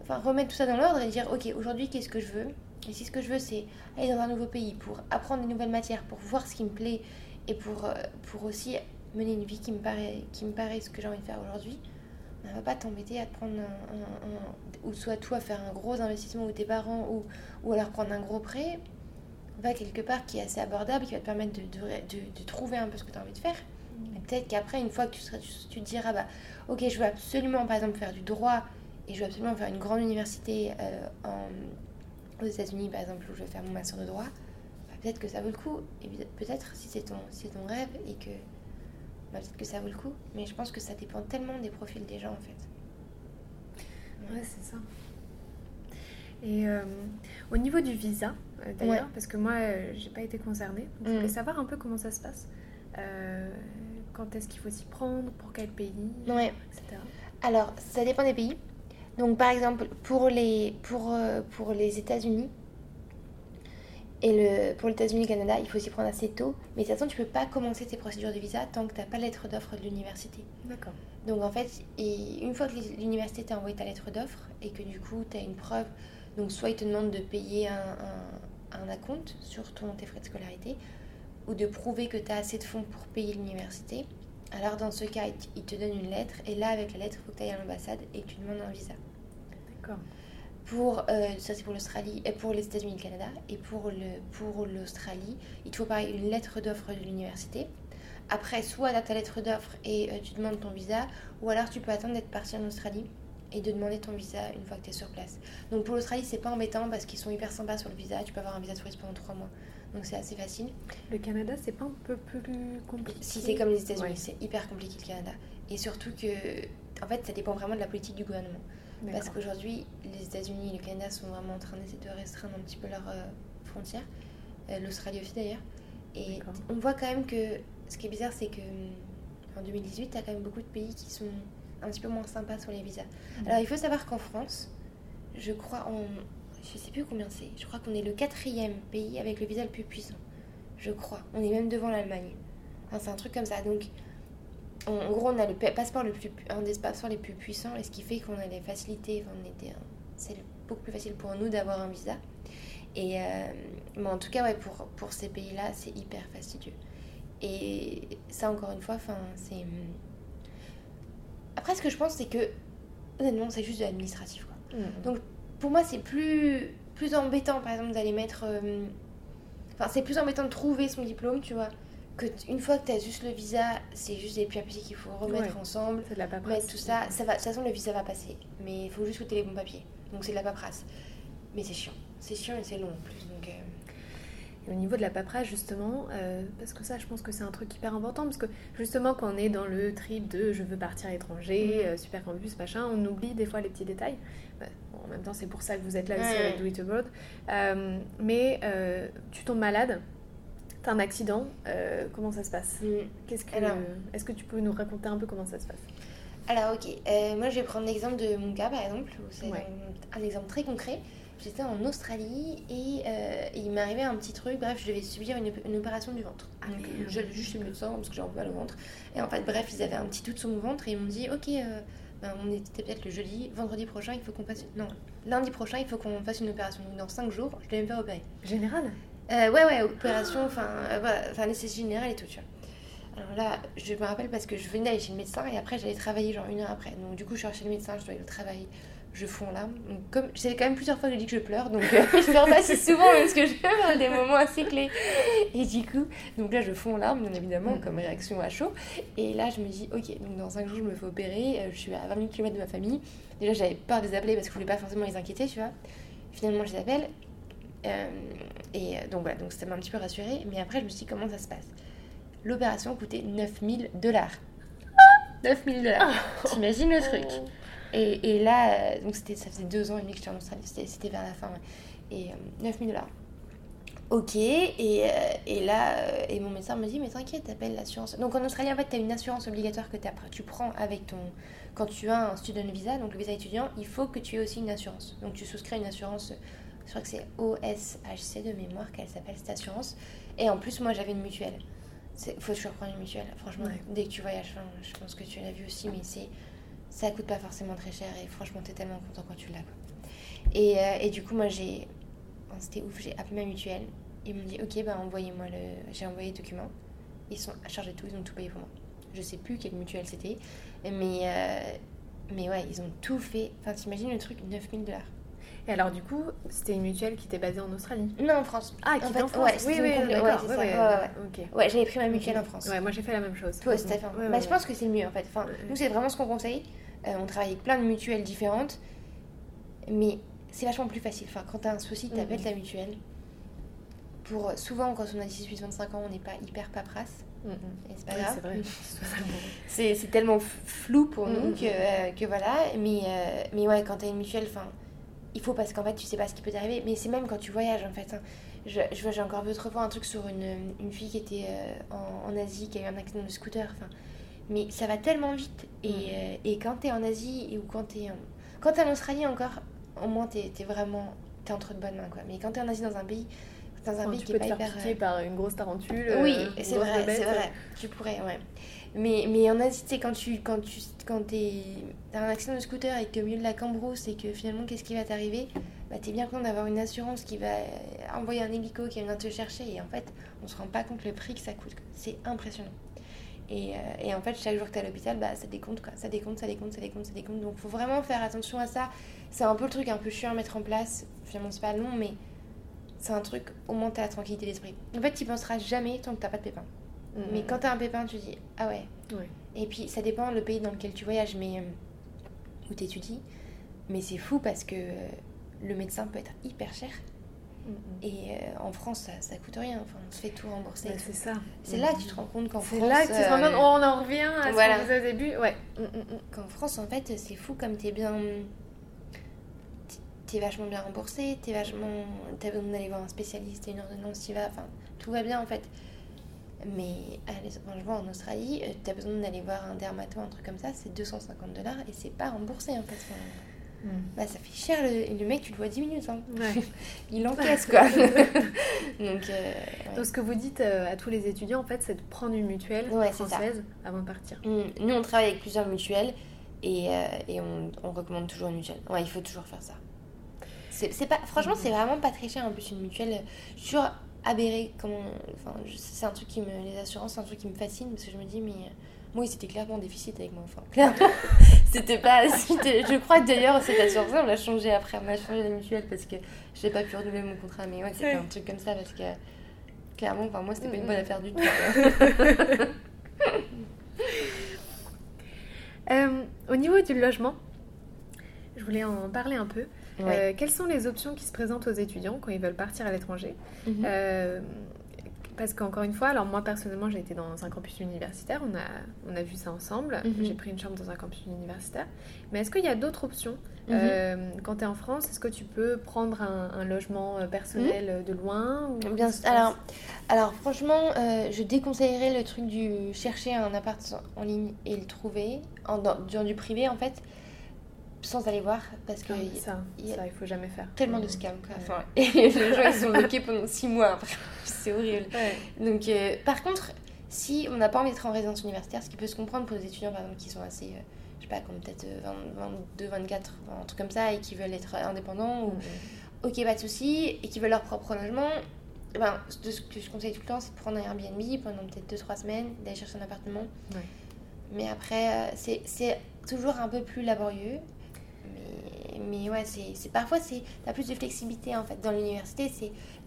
[SPEAKER 3] enfin remettre tout ça dans l'ordre et dire ok aujourd'hui qu'est-ce que je veux? Et si ce que je veux c'est aller dans un nouveau pays pour apprendre des nouvelles matières pour voir ce qui me plaît et pour, euh, pour aussi mener une vie qui me paraît qui me paraît ce que j'ai envie de faire aujourd'hui on va pas t'embêter à te prendre un, ou soit toi faire un gros investissement ou tes parents ou, ou alors prendre un gros prêt va quelque part qui est assez abordable qui va te permettre de, de, trouver un peu ce que tu as envie de faire. Et peut-être qu'après une fois que tu, seras, tu te diras bah ok je veux absolument par exemple faire du droit et je veux absolument faire une grande université euh, en- aux États-Unis par exemple où je vais faire mon master de droit bah, peut-être que ça vaut le coup et peut-être si c'est ton, si ton rêve et que bah, peut-être que ça vaut le coup mais je pense que ça dépend tellement des profils des gens en fait
[SPEAKER 1] Ouais, c'est ça. Et euh, au niveau du visa, euh, d'ailleurs,
[SPEAKER 3] Ouais.
[SPEAKER 1] parce que moi, j'ai pas été concernée, donc je
[SPEAKER 3] Mm.
[SPEAKER 1] voulais savoir un peu comment ça se passe. Quand est-ce qu'il faut s'y prendre, pour quel pays,
[SPEAKER 3] Ouais.
[SPEAKER 1] etc.
[SPEAKER 3] Alors, ça dépend des pays. Donc, par exemple, pour les, pour, euh, pour les États-Unis et le, pour les États-Unis et le Canada, il faut s'y prendre assez tôt. Mais de toute façon, tu peux pas commencer tes procédures de visa tant que tu n'as pas la lettre d'offre de l'université.
[SPEAKER 1] D'accord.
[SPEAKER 3] Donc, en fait, et une fois que l'université t'a envoyé ta lettre d'offre et que du coup, tu as une preuve, donc soit ils te demandent de payer un, un, un acompte sur ton, tes frais de scolarité ou de prouver que tu as assez de fonds pour payer l'université. Alors, dans ce cas, ils te- ils te donnent une lettre et là, avec la lettre, il faut que tu ailles à l'ambassade et que tu demandes un visa.
[SPEAKER 1] D'accord.
[SPEAKER 3] Pour, euh, ça c'est pour l'Australie, et pour les États-Unis et le Canada. Et pour le pour l'Australie, il te faut pareil une lettre d'offre de l'université. Après, soit tu as ta lettre d'offre et euh, tu demandes ton visa, ou alors tu peux attendre d'être parti en Australie et de demander ton visa une fois que tu es sur place. Donc pour l'Australie, c'est pas embêtant parce qu'ils sont hyper sympas sur le visa. Tu peux avoir un visa touriste pendant 3 mois. Donc c'est assez facile.
[SPEAKER 1] Le Canada, c'est pas un peu plus compliqué?
[SPEAKER 3] Si c'est comme les États-Unis,
[SPEAKER 1] Ouais.
[SPEAKER 3] c'est hyper compliqué le Canada. Et surtout que, en fait, ça dépend vraiment de la politique du gouvernement. Parce qu'aujourd'hui, les États-Unis et le Canada sont vraiment en train d'essayer de restreindre un petit peu leurs euh, frontières. Euh, L'Australie aussi d'ailleurs. Et on voit quand même que ce qui est bizarre, c'est que en 2018, tu as quand même beaucoup de pays qui sont un petit peu moins sympas sur les visas.
[SPEAKER 1] Mhm.
[SPEAKER 3] Alors il faut savoir qu'en France, je crois, en, je sais plus combien c'est, je crois qu'on est le quatrième pays avec le visa le plus puissant. Je crois. On est même devant l'Allemagne. Enfin, c'est un truc comme ça. Donc, en, en gros, on a le pa- passeport le plus, un des passeports les plus puissants, et ce qui fait qu'on a les facilités. Enfin, on était, c'est beaucoup plus facile pour nous d'avoir un visa. Et euh, mais en tout cas, ouais, pour, pour ces pays-là, c'est hyper fastidieux. Et ça, encore une fois, c'est. Après, ce que je pense, c'est que honnêtement, c'est juste de l'administratif.
[SPEAKER 1] Mhm.
[SPEAKER 3] Donc pour moi, c'est plus, plus embêtant, par exemple, d'aller mettre. euh, Enfin, c'est plus embêtant de trouver son diplôme, tu vois. Que une fois que tu as juste le visa, c'est juste des papiers qu'il faut remettre
[SPEAKER 1] Ouais.
[SPEAKER 3] ensemble,
[SPEAKER 1] C'est de la paperasse.
[SPEAKER 3] mettre tout ça. ça va, de toute façon, le visa va passer. Mais il faut juste que tu les bons papiers. Donc c'est de la paperasse. Mais c'est chiant. C'est chiant et c'est long en plus. Donc, euh,
[SPEAKER 1] Et au niveau de la paperasse, justement, euh, parce que ça, je pense que c'est un truc hyper important, parce que justement, quand on est dans le trip de je veux partir à l'étranger,
[SPEAKER 3] Mhm.
[SPEAKER 1] euh, super campus, machin, on oublie des fois les petits détails. Bah, en même temps, c'est pour ça que vous êtes là aussi
[SPEAKER 3] Ouais.
[SPEAKER 1] avec Do It Abroad. Mais tu tombes malade, t'as un accident, euh, comment ça se passe
[SPEAKER 3] mm.
[SPEAKER 1] Qu'est-ce que,
[SPEAKER 3] Alors-
[SPEAKER 1] Est-ce que tu peux nous raconter un peu comment ça se passe
[SPEAKER 3] Alors ok, Euh, moi je vais prendre l'exemple de mon cas par exemple, c'est
[SPEAKER 1] Ouais.
[SPEAKER 3] un, un exemple très concret. J'étais en Australie et euh, il m'est arrivé un petit truc, bref, je devais subir une, une opération du ventre.
[SPEAKER 1] Ah, merde.
[SPEAKER 3] J'allais juste chez le médecin parce que j'ai un peu mal au ventre. Et en fait, bref, ils avaient un petit doute sur mon ventre et ils m'ont dit, ok, ben, on était peut-être le jeudi, vendredi prochain, il faut qu'on fasse... Non, lundi prochain, il faut qu'on fasse une opération. Donc dans 5 jours, je devais me faire opérer.
[SPEAKER 1] Général
[SPEAKER 3] Euh, ouais, ouais, opération, enfin, euh, anesthésie générale et tout, tu vois. Alors là, je me rappelle parce que je venais d'aller chez le médecin et après j'allais travailler genre une heure après. Donc du coup, je suis chez le médecin, je dois aller au travail, je fonds larmes. Donc comme, c'est quand même plusieurs fois que je dis que je pleure, donc euh, [LAUGHS] je pleure pas si souvent parce que je pleure à des moments assez clés. Et du coup, donc là, je fonds en larmes, bien évidemment,
[SPEAKER 1] Mm.
[SPEAKER 3] comme réaction à chaud. Et là, je me dis, ok, donc dans 5 jours, je me fais opérer, euh, je suis à 20 000 km de ma famille. Déjà, j'avais peur de les appeler parce que je voulais pas forcément les inquiéter, tu vois. Finalement, je les appelle. Euh, et euh, donc voilà, donc ça m'a un petit peu rassurée. Mais après, je me suis dit comment ça se passe? L'opération coûtait 9000 dollars. 9000 dollars. T'imagines le truc? Et, et là, euh, donc c'était, ça faisait deux ans et demi que j'étais en Australie, c'était, vers la fin. ouais. Et euh, 9000 dollars. Ok, et, euh, et là, euh, et mon médecin me dit, mais t'inquiète, t'appelles l'assurance. Donc en Australie, en fait, t'as une assurance obligatoire que tu prends avec ton. Quand tu as un student visa, donc le visa étudiant, il faut que tu aies aussi une assurance. Donc tu souscris une assurance, je crois que c'est OSHC de mémoire qu'elle s'appelle cette assurance. Et en plus, moi j'avais une mutuelle. Faut toujours prendre une mutuelle, franchement.
[SPEAKER 1] Ouais.
[SPEAKER 3] Dès que tu voyages, enfin, je pense que tu l'as vu aussi, mais c'est ça coûte pas forcément très cher et franchement, t'es tellement content quand tu l'as. Et, euh, et du coup, moi j'ai. enfin, C'était ouf, j'ai appelé ma mutuelle. Ils m'ont dit, ok, bah envoyez-moi le. J'ai envoyé le document. Ils sont chargés de tout, ils ont tout payé pour moi. Je sais plus quelle mutuelle c'était, mais. euh, Mais ouais, ils ont tout fait. Enfin, t'imagines le truc, 9000 dollars.
[SPEAKER 1] Et alors, du coup, c'était une mutuelle qui était basée en Australie
[SPEAKER 3] Non, en France.
[SPEAKER 1] Ah, qui
[SPEAKER 3] En
[SPEAKER 1] était
[SPEAKER 3] fait,
[SPEAKER 1] en France
[SPEAKER 3] ouais,
[SPEAKER 1] Oui, oui, d'accord.
[SPEAKER 3] ouais, j'avais pris ma mutuelle en France.
[SPEAKER 1] Ouais, moi j'ai fait la même chose.
[SPEAKER 3] Toi aussi, t'as fait. bah, je pense que c'est le mieux en fait. Enfin, nous, c'est vraiment ce qu'on conseille. Euh, on travaille avec plein de mutuelles différentes, mais c'est vachement plus facile. Enfin, quand t'as un souci, t'appelles
[SPEAKER 1] Mhm.
[SPEAKER 3] ta mutuelle. Pour souvent, quand on a 18-25 ans, on n'est pas hyper paperasse.
[SPEAKER 1] Mm, mm.
[SPEAKER 3] Et c'est pas
[SPEAKER 1] Oui,
[SPEAKER 3] grave.
[SPEAKER 1] c'est [LAUGHS]
[SPEAKER 3] tellement flou pour nous
[SPEAKER 1] Mhm.
[SPEAKER 3] que, euh, que voilà. Mais, euh, mais ouais, quand t'as une mutuelle, enfin, il faut parce qu'en fait, tu sais pas ce qui peut t'arriver. Mais c'est même quand tu voyages en fait. hein. Je, je vois, j'ai encore vu autrefois un truc sur une, une fille qui était euh, en, en Asie, qui a eu un accident de scooter. Enfin, mais ça va tellement vite. Et,
[SPEAKER 1] Mhm.
[SPEAKER 3] euh, et quand t'es en Asie et- ou quand t'es en, quand t'es en Australie encore, au moins t'es es vraiment t'es entre de bonnes mains quoi. Mais quand t'es en Asie dans un pays, dans un
[SPEAKER 1] Enfin,
[SPEAKER 3] pays
[SPEAKER 1] tu
[SPEAKER 3] qui
[SPEAKER 1] peux
[SPEAKER 3] est
[SPEAKER 1] te
[SPEAKER 3] pas
[SPEAKER 1] faire
[SPEAKER 3] hyper euh,
[SPEAKER 1] par une grosse tarentule.
[SPEAKER 3] oui,
[SPEAKER 1] euh,
[SPEAKER 3] c'est vrai, c'est vrai. Tu pourrais, ouais. Mais, mais en Asie, tu sais, quand tu quand tu quand t'es t'as un accident de scooter et que t'es au milieu de la cambrousse et que finalement, qu'est-ce qui va t'arriver? Bah, t'es bien content d'avoir une assurance qui va euh, envoyer un hélico qui venir te chercher et en fait, on se rend pas compte le prix que ça coûte. C'est impressionnant. Et, euh, et en fait, chaque jour que tu es à l'hôpital, bah, ça décompte, quoi. Ça décompte, ça décompte, ça décompte, ça décompte. Donc, faut vraiment faire attention à ça. C'est un peu le truc un peu chiant à mettre en place. Finalement, c'est pas long, mais c'est un truc, au moins, t'as la tranquillité d'esprit. En fait, tu penseras jamais tant que t'as pas de pépin. Mais quand t'as un pépin, tu dis, ah ouais.
[SPEAKER 1] Ouais.
[SPEAKER 3] Et puis, ça dépend le pays dans lequel tu voyages, mais euh, où t'étudies. Mais c'est fou parce que euh, le médecin peut être hyper cher. Et euh, en France, ça, ça coûte rien. Enfin, on se fait tout rembourser.
[SPEAKER 1] Bah, c'est ça.
[SPEAKER 3] C'est là que tu te rends compte qu'en
[SPEAKER 1] C'est
[SPEAKER 3] France.
[SPEAKER 1] là que tu te rends
[SPEAKER 3] euh,
[SPEAKER 1] compte, on en revient à ce
[SPEAKER 3] voilà.
[SPEAKER 1] qu'on disait au début. Ouais.
[SPEAKER 3] Qu'en France, en fait, c'est fou comme t'es bien. T'es vachement bien remboursé, t'es vachement. T'as besoin d'aller voir un spécialiste et une ordonnance, t'y vas. Enfin, tout va bien en fait. Mais allez, vois en Australie, euh, t'as besoin d'aller voir un dermato, un truc comme ça, c'est 250 dollars et c'est pas remboursé en fait. Enfin,
[SPEAKER 1] Mm.
[SPEAKER 3] bah, ça fait cher le, mec, tu le vois 10 minutes. Hein.
[SPEAKER 1] Ouais. [LAUGHS]
[SPEAKER 3] Il encaisse quoi. [LAUGHS] Donc, euh, ouais.
[SPEAKER 1] Donc ce que vous dites euh, à tous les étudiants, en fait, c'est de prendre une mutuelle
[SPEAKER 3] Ouais,
[SPEAKER 1] française avant de partir.
[SPEAKER 3] Mm, Nous, on travaille avec plusieurs mutuelles et, euh, et on, on recommande toujours une mutuelle. Ouais, il faut toujours faire ça. C'est pas, franchement, c'est vraiment pas très cher en plus une mutuelle. Je aberrée. Comment, enfin, c'est un truc qui me, les assurances, c'est un truc qui me fascine parce que je me dis, mais euh, moi, c'était clairement en déficit avec moi. Enfin, clairement, [LAUGHS] c'était pas. Je crois que d'ailleurs, cette assurance, on l'a changé après. On a changé la mutuelle parce que j'ai pas pu renouveler mon contrat. Mais ouais, c'était
[SPEAKER 1] Ouais.
[SPEAKER 3] un truc comme ça parce que clairement, enfin, moi, c'était pas une bonne affaire du tout. [LAUGHS]
[SPEAKER 1] Euh, au niveau du logement, je voulais en parler un peu.
[SPEAKER 3] Ouais.
[SPEAKER 1] Euh, quelles sont les options qui se présentent aux étudiants quand ils veulent partir à l'étranger
[SPEAKER 3] Mhm.
[SPEAKER 1] Euh, Parce qu'encore une fois, alors moi personnellement j'ai été dans un campus universitaire, on a, on a vu ça ensemble,
[SPEAKER 3] Mhm.
[SPEAKER 1] j'ai pris une chambre dans un campus universitaire. Mais est-ce qu'il y a d'autres options
[SPEAKER 3] Mhm.
[SPEAKER 1] Euh, Quand tu es en France, est-ce que tu peux prendre un, un logement personnel de loin ou
[SPEAKER 3] Bien, alors, alors franchement, euh, je déconseillerais le truc du chercher un appart en ligne et le trouver en, dans, dans du privé en fait, sans aller voir parce que
[SPEAKER 1] Ah, ça,
[SPEAKER 3] il y a
[SPEAKER 1] ça, il faut jamais faire.
[SPEAKER 3] tellement de scams quoi. Enfin, et [LAUGHS] [LAUGHS] les gens ils sont bloqués pendant 6 mois après, [LAUGHS] c'est horrible.
[SPEAKER 1] Ouais.
[SPEAKER 3] Donc, euh, par contre, si on n'a pas envie d'être en résidence universitaire, ce qui peut se comprendre pour des étudiants par exemple qui sont assez, euh, je sais pas, comme peut-être euh, 20 22, 24, enfin, un truc comme ça et qui veulent être indépendants ou ok, pas de souci, et qui veulent leur propre logement, eh ben, de ce que je conseille tout le temps, c'est de prendre un Airbnb pendant peut-être 2-3 semaines, d'aller chercher un appartement.
[SPEAKER 1] Ouais.
[SPEAKER 3] Mais après, euh, c'est c'est toujours un peu plus laborieux. Mais, mais ouais, c'est parfois, c'est t'as plus de flexibilité en fait. Dans l'université,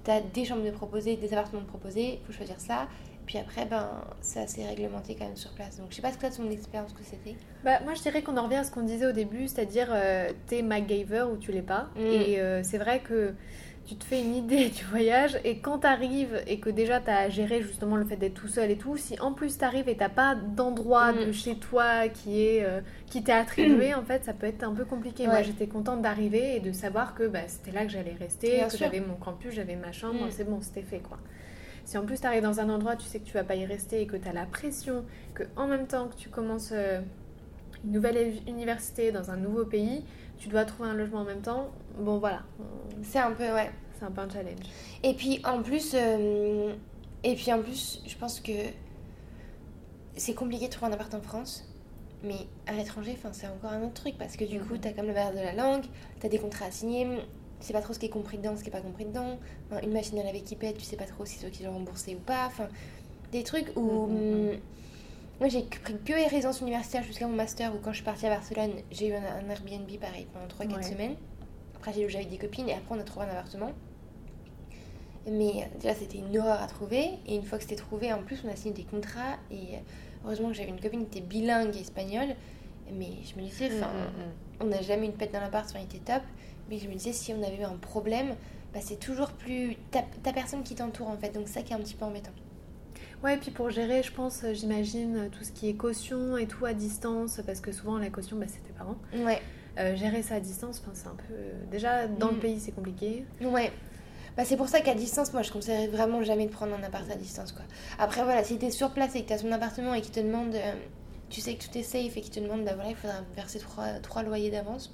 [SPEAKER 3] t'as des chambres de proposer, des appartements de proposer, faut choisir ça. Puis après, ben, c'est assez réglementé quand même sur place. Donc je sais pas ce que toi, ton expérience que c'était.
[SPEAKER 1] Bah, moi, je dirais qu'on en revient à ce qu'on disait au début, c'est-à-dire euh, t'es MacGyver ou tu l'es pas.
[SPEAKER 3] Mm.
[SPEAKER 1] Et euh, c'est vrai que tu te fais une idée du voyage et quand t'arrives et que déjà t'as à gérer justement le fait d'être tout seul et tout, si en plus t'arrives et t'as pas d'endroit
[SPEAKER 3] Mm.
[SPEAKER 1] de chez toi qui est euh, qui t'est attribué, [CLEARS THROAT] en fait, ça peut être un peu compliqué. Moi, j'étais contente d'arriver et de savoir que bah, c'était là que j'allais rester,
[SPEAKER 3] Bien
[SPEAKER 1] que j'avais mon campus, j'avais ma chambre,
[SPEAKER 3] Mm.
[SPEAKER 1] c'est bon, c'était fait quoi. Si en plus t'arrives dans un endroit, tu sais que tu vas pas y rester et que t'as la pression, que en même temps que tu commences euh, une nouvelle université dans un nouveau pays, tu dois trouver un logement en même temps. Bon voilà,
[SPEAKER 3] C'est un peu, ouais.
[SPEAKER 1] c'est un peu un challenge.
[SPEAKER 3] Et puis en plus, euh, et puis en plus, je pense que c'est compliqué de trouver un appart en France, mais à l'étranger, c'est encore un autre truc parce que du coup,
[SPEAKER 1] Mhm.
[SPEAKER 3] t'as comme le barrière de la langue, t'as des contrats à signer, tu sais pas trop ce qui est compris dedans, ce qui est pas compris dedans. Enfin, une machine à laver qui pète, tu sais pas trop si c'est toi qui l'as remboursé ou pas. Enfin, des trucs où.
[SPEAKER 1] Mhm, mhm.
[SPEAKER 3] hum, moi, j'ai pris que les résidences universitaires jusqu'à mon master où quand je suis partie à Barcelone, j'ai eu un, un Airbnb pareil pendant 3-4
[SPEAKER 1] Ouais.
[SPEAKER 3] semaines. Après, j'ai logé avec des copines et après, on a trouvé un appartement. Mais euh, déjà, c'était une horreur à trouver. Et une fois que c'était trouvé, en plus, on a signé des contrats. Et euh, heureusement que j'avais une copine qui était bilingue et espagnole. Mais je me disais, enfin, on n'a jamais eu une pète dans l'appart, enfin, il était top. Mais je me disais, si on avait eu un problème, bah, c'est toujours plus ta, ta personne qui t'entoure en fait. Donc, ça qui est un petit peu embêtant.
[SPEAKER 1] Ouais, et puis pour gérer, je pense, euh, j'imagine, euh, tout ce qui est caution et tout à distance, parce que souvent la caution, bah, c'est tes parents.
[SPEAKER 3] Ouais,
[SPEAKER 1] Euh, gérer ça à distance, c'est un peu. Déjà, dans le
[SPEAKER 3] Mm.
[SPEAKER 1] pays, c'est compliqué.
[SPEAKER 3] ouais. Bah, c'est pour ça qu'à distance, moi, je conseillerais vraiment jamais de prendre un appart à distance. quoi. Après, voilà, si t'es sur place et que t'as ton appartement et qu'il te demande, euh, tu sais que tout est safe et qu'il te demande, bah voilà, il faudra verser trois, trois loyers d'avance.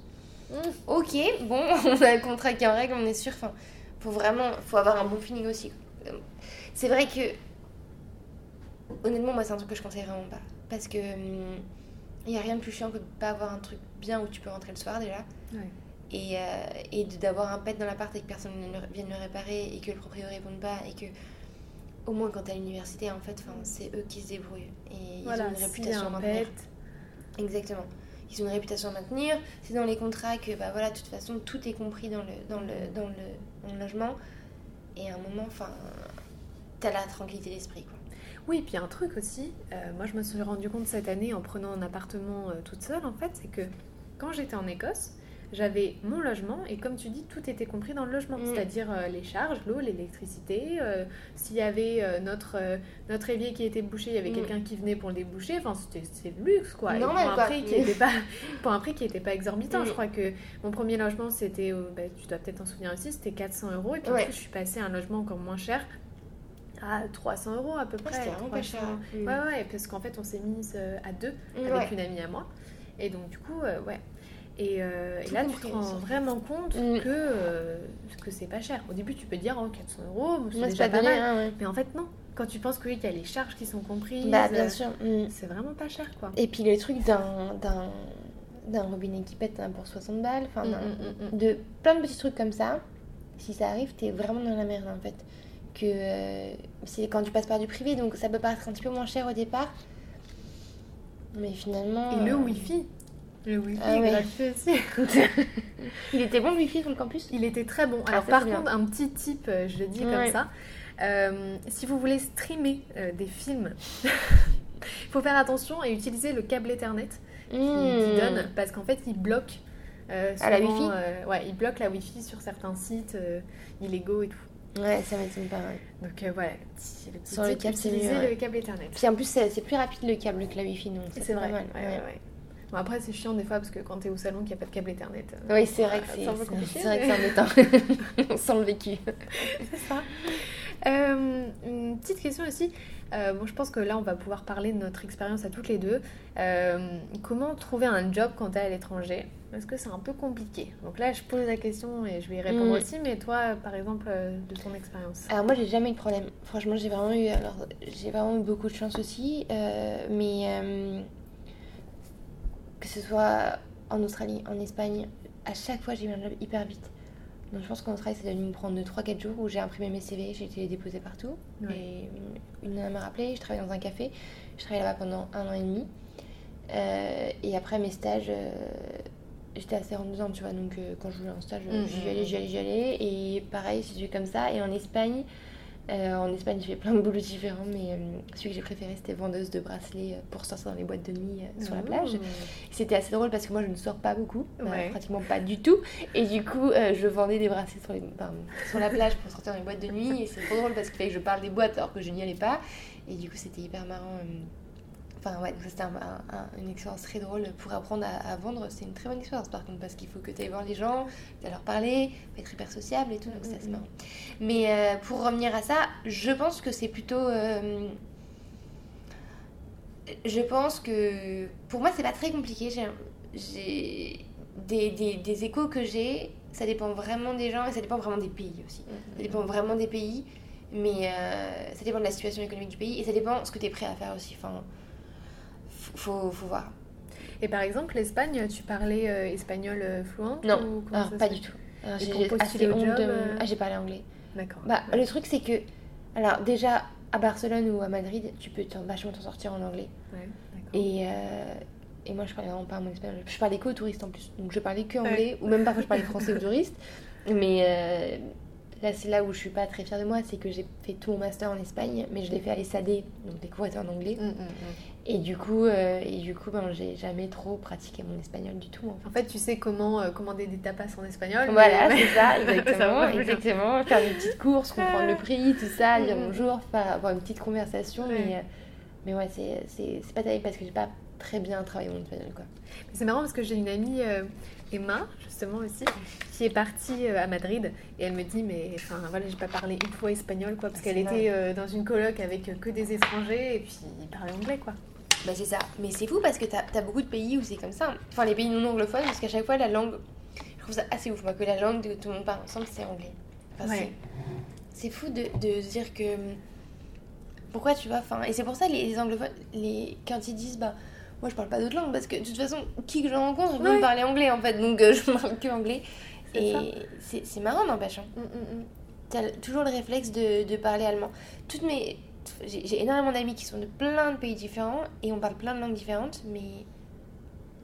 [SPEAKER 3] Ok, bon, [LAUGHS] on a un contrat qui est en règle, on est sûr. Enfin, faut vraiment, faut avoir un bon feeling aussi. C'est vrai que, honnêtement, moi, c'est un truc que je conseille vraiment pas. Parce que il y a rien de plus chiant que de pas avoir un truc bien où tu peux rentrer le soir déjà.
[SPEAKER 1] Ouais.
[SPEAKER 3] Et, euh, et d'avoir un pet dans l'appart et que personne ne vienne le réparer et que le propriétaire réponde pas et que au moins quand t'es à l'université, en fait, c'est eux qui se débrouillent. Et ils
[SPEAKER 1] Voilà,
[SPEAKER 3] ont une réputation à
[SPEAKER 1] un
[SPEAKER 3] maintenir.
[SPEAKER 1] pet,
[SPEAKER 3] Exactement. Ils ont une réputation à maintenir. C'est dans les contrats que, bah voilà, de toute façon, tout est compris dans le, dans le, dans le, dans le logement. Et à un moment, enfin, t'as la tranquillité d'esprit, quoi.
[SPEAKER 1] Oui, puis un truc aussi, euh, moi je me suis rendu compte cette année en prenant un appartement euh, toute seule en fait, c'est que quand j'étais en Écosse, j'avais mon logement et comme tu dis, tout était compris dans le logement,
[SPEAKER 3] Mm.
[SPEAKER 1] c'est-à-dire euh, les charges, l'eau, l'électricité, s'il y avait notre, notre évier qui était bouché, il y avait
[SPEAKER 3] Mm.
[SPEAKER 1] quelqu'un qui venait pour le déboucher, enfin c'était luxe quoi, et pour un prix qui n'était [LAUGHS] pas, pour un prix qui était pas exorbitant,
[SPEAKER 3] Mm.
[SPEAKER 1] je crois que mon premier logement c'était, bah, tu dois peut-être t'en souvenir aussi, c'était 400 euros et puis
[SPEAKER 3] Ouais.
[SPEAKER 1] ensuite je suis passée à un logement encore moins cher à 300 euros à peu près.
[SPEAKER 3] c'était vraiment pas
[SPEAKER 1] 300.
[SPEAKER 3] cher. Mm.
[SPEAKER 1] Ouais, ouais, parce qu'en fait, on s'est mise euh, à deux
[SPEAKER 3] Ouais.
[SPEAKER 1] avec une amie à moi. Et donc, du coup, euh, ouais. Et, euh, et là, tu te rends
[SPEAKER 3] en fait.
[SPEAKER 1] vraiment compte
[SPEAKER 3] Mm.
[SPEAKER 1] que, euh, que c'est pas cher. Au début, tu peux dire, oh, 400 euros, c'est déjà
[SPEAKER 3] pas
[SPEAKER 1] pas mal.
[SPEAKER 3] hein, ouais.
[SPEAKER 1] Mais en fait, non. Quand tu penses que oui, qu'il y a les charges qui sont comprises,
[SPEAKER 3] Bah, bien sûr. mm.
[SPEAKER 1] c'est vraiment pas cher, quoi.
[SPEAKER 3] Et puis le truc d'un d'un robinet qui pète hein, pour 60 balles, enfin
[SPEAKER 1] Mm,
[SPEAKER 3] de plein de petits trucs comme ça, si ça arrive, t'es vraiment dans la merde en fait. Que c'est quand tu passes par du privé, donc ça peut paraître un petit peu moins cher au départ. Mais finalement.
[SPEAKER 1] Et le
[SPEAKER 3] euh,
[SPEAKER 1] Wi-Fi. Le Wi-Fi
[SPEAKER 3] Ah ouais.
[SPEAKER 1] gratuit aussi. [LAUGHS]
[SPEAKER 3] Il était bon le wifi sur le campus?
[SPEAKER 1] Il était très bon. Alors par
[SPEAKER 3] bien.
[SPEAKER 1] contre, un petit tip, euh, je le dis
[SPEAKER 3] Ouais.
[SPEAKER 1] comme ça. Euh, si vous voulez streamer euh, des films, il [LAUGHS] faut faire attention et utiliser le câble Ethernet qui, qui
[SPEAKER 3] Mmh.
[SPEAKER 1] donne parce qu'en fait, il bloque. euh,
[SPEAKER 3] Ah, la Wi-Fi?
[SPEAKER 1] Ouais, il bloque la Wi-Fi sur certains sites illégaux et tout.
[SPEAKER 3] Ouais, ça m'étonne pas. ouais.
[SPEAKER 1] Donc euh, voilà, le petit, le petit
[SPEAKER 3] Sur le câble, c'est mieux, ouais.
[SPEAKER 1] le câble Ethernet.
[SPEAKER 3] Puis en plus, c'est plus rapide le câble que la wifi, donc
[SPEAKER 1] C'est vrai.
[SPEAKER 3] mal.
[SPEAKER 1] ouais. Bon, après, c'est chiant des fois parce que quand t'es au salon qu'il n'y a pas de câble Ethernet. euh,
[SPEAKER 3] Oui, c'est vrai que c'est
[SPEAKER 1] c'est un peu
[SPEAKER 3] c'est-
[SPEAKER 1] compliqué,
[SPEAKER 3] c'est vrai que
[SPEAKER 1] mais-
[SPEAKER 3] c'est embêtant. [LAUGHS] On sent le vécu.
[SPEAKER 1] C'est ça. Euh, une petite question aussi. Euh, bon, je pense que là, on va pouvoir parler de notre expérience à toutes les deux. Euh, comment trouver un job quand tu es à l'étranger? Est-ce que c'est un peu compliqué? Donc là, je pose la question et je vais y répondre
[SPEAKER 3] Mm.
[SPEAKER 1] aussi. Mais toi, par exemple, de ton expérience
[SPEAKER 3] Alors moi j'ai jamais eu de problème. Franchement j'ai vraiment eu alors j'ai vraiment eu beaucoup de chance aussi. mais que ce soit en Australie, en Espagne, à chaque fois j'ai eu un job hyper vite. Donc je pense qu'en Australie ça a dû me prendre 3-4 jours où j'ai imprimé mes CV, j'ai été les déposer partout.
[SPEAKER 1] Ouais.
[SPEAKER 3] Et une nana m'a rappelé, je travaillais dans un café, je travaillais là-bas pendant un an et demi. Euh, et après mes stages, euh, j'étais assez rentre tu vois, donc euh, quand je voulais un stage,
[SPEAKER 1] Mhm.
[SPEAKER 3] j'y allais, j'y allais, j'y allais. Et pareil, c'est comme ça. Et en Espagne, euh, en Espagne, j'ai fait plein de boulots différents, mais euh, celui que j'ai préféré, c'était vendeuse de bracelets euh, pour sortir dans les boîtes de nuit euh, sur la plage.
[SPEAKER 1] Ouh.
[SPEAKER 3] C'était assez drôle parce que moi, je ne sors pas beaucoup,
[SPEAKER 1] Ouais.
[SPEAKER 3] pratiquement pas du tout. Et du coup, je vendais des bracelets sur, les, sur la plage pour sortir dans les boîtes de nuit. Et c'est trop drôle parce qu'il fallait que je parle des boîtes alors que je n'y allais pas. Et du coup, c'était hyper marrant. Enfin, ouais, ça, c'était un- un- un- une expérience très drôle pour apprendre à, à vendre. C'est une très bonne expérience par contre, parce qu'il faut que tu ailles voir les gens, tu leur parler, faut être hyper sociable et tout, donc c'est assez
[SPEAKER 1] Mhm.
[SPEAKER 3] marrant. Mais euh, pour revenir à ça, je pense que c'est plutôt. euh, je pense que pour moi, c'est pas très compliqué. J'ai- des, des échos que j'ai, ça dépend vraiment des gens et ça dépend vraiment des pays aussi. Ça dépend vraiment des pays, mais euh, ça dépend de la situation économique du pays et ça dépend ce que tu es prêt à faire aussi. Enfin, faut, faut, voir.
[SPEAKER 1] Et par exemple, l'Espagne, tu parlais euh, espagnol euh, fluent
[SPEAKER 3] Non,
[SPEAKER 1] ou
[SPEAKER 3] alors
[SPEAKER 1] ça
[SPEAKER 3] pas du tout. J'ai assez honte
[SPEAKER 1] job,
[SPEAKER 3] de
[SPEAKER 1] euh,
[SPEAKER 3] Ah, j'ai parlé anglais.
[SPEAKER 1] D'accord.
[SPEAKER 3] Bah,
[SPEAKER 1] Ouais.
[SPEAKER 3] le truc, c'est que. Alors, déjà, à Barcelone ou à Madrid, tu peux vachement t'en sortir en anglais.
[SPEAKER 1] Ouais.
[SPEAKER 3] Et, euh, et moi, je parlais vraiment pas mon espagnol. Je parlais que aux touristes en plus. Donc, je parlais que anglais, ou même parfois, je parlais français aux touristes. [LAUGHS] Mais là, c'est là où je suis pas très fière de moi. C'est que j'ai fait tout mon master en Espagne, mais je l'ai fait à l'ESAD, donc cours étaient en anglais.
[SPEAKER 1] Mm, mm, mm.
[SPEAKER 3] Et du coup, euh, et du coup ben, j'ai jamais trop pratiqué mon espagnol du tout. en fait.
[SPEAKER 1] En fait, tu sais comment euh, commander des tapas en espagnol.
[SPEAKER 3] Voilà,
[SPEAKER 1] mais-
[SPEAKER 3] c'est ça, [LAUGHS] exactement, exactement. Faire des petites courses, [LAUGHS] comprendre le prix, tout ça, dire bonjour, faire, avoir une petite conversation. Mais, euh, mais ouais, c'est- pas terrible parce que j'ai pas très bien travaillé mon espagnol, quoi.
[SPEAKER 1] C'est marrant parce que j'ai une amie, euh, Emma, justement aussi, qui est partie euh, à Madrid et elle me dit mais enfin voilà j'ai pas parlé une fois espagnol quoi parce
[SPEAKER 3] Ah,
[SPEAKER 1] qu'elle était euh, dans une coloc avec euh, que des étrangers et puis ils parlaient anglais quoi.
[SPEAKER 3] Bah c'est ça. Mais c'est fou parce que t'as as beaucoup de pays où c'est comme ça. Enfin, les pays non anglophones, parce qu'à chaque fois, la langue. Je trouve ça assez ouf, moi, que la langue de tout le monde parle ensemble, c'est anglais. Enfin,
[SPEAKER 1] Ouais.
[SPEAKER 3] c'est- fou de, de se dire que. Pourquoi tu vois enfin, Et c'est pour ça, les, les anglophones, les, quand ils disent, bah. Moi, je parle pas d'autres langues parce que de toute façon, qui que je rencontre, veut
[SPEAKER 1] Ouais.
[SPEAKER 3] me parler anglais en fait, donc euh, [LAUGHS] je parle que anglais. Et c'est marrant, n'empêche. hein.
[SPEAKER 1] Mm, mm, mm.
[SPEAKER 3] t'as toujours le réflexe de, de parler allemand. Toutes mes, j'ai j'ai énormément d'amis qui sont de plein de pays différents et on parle plein de langues différentes, mais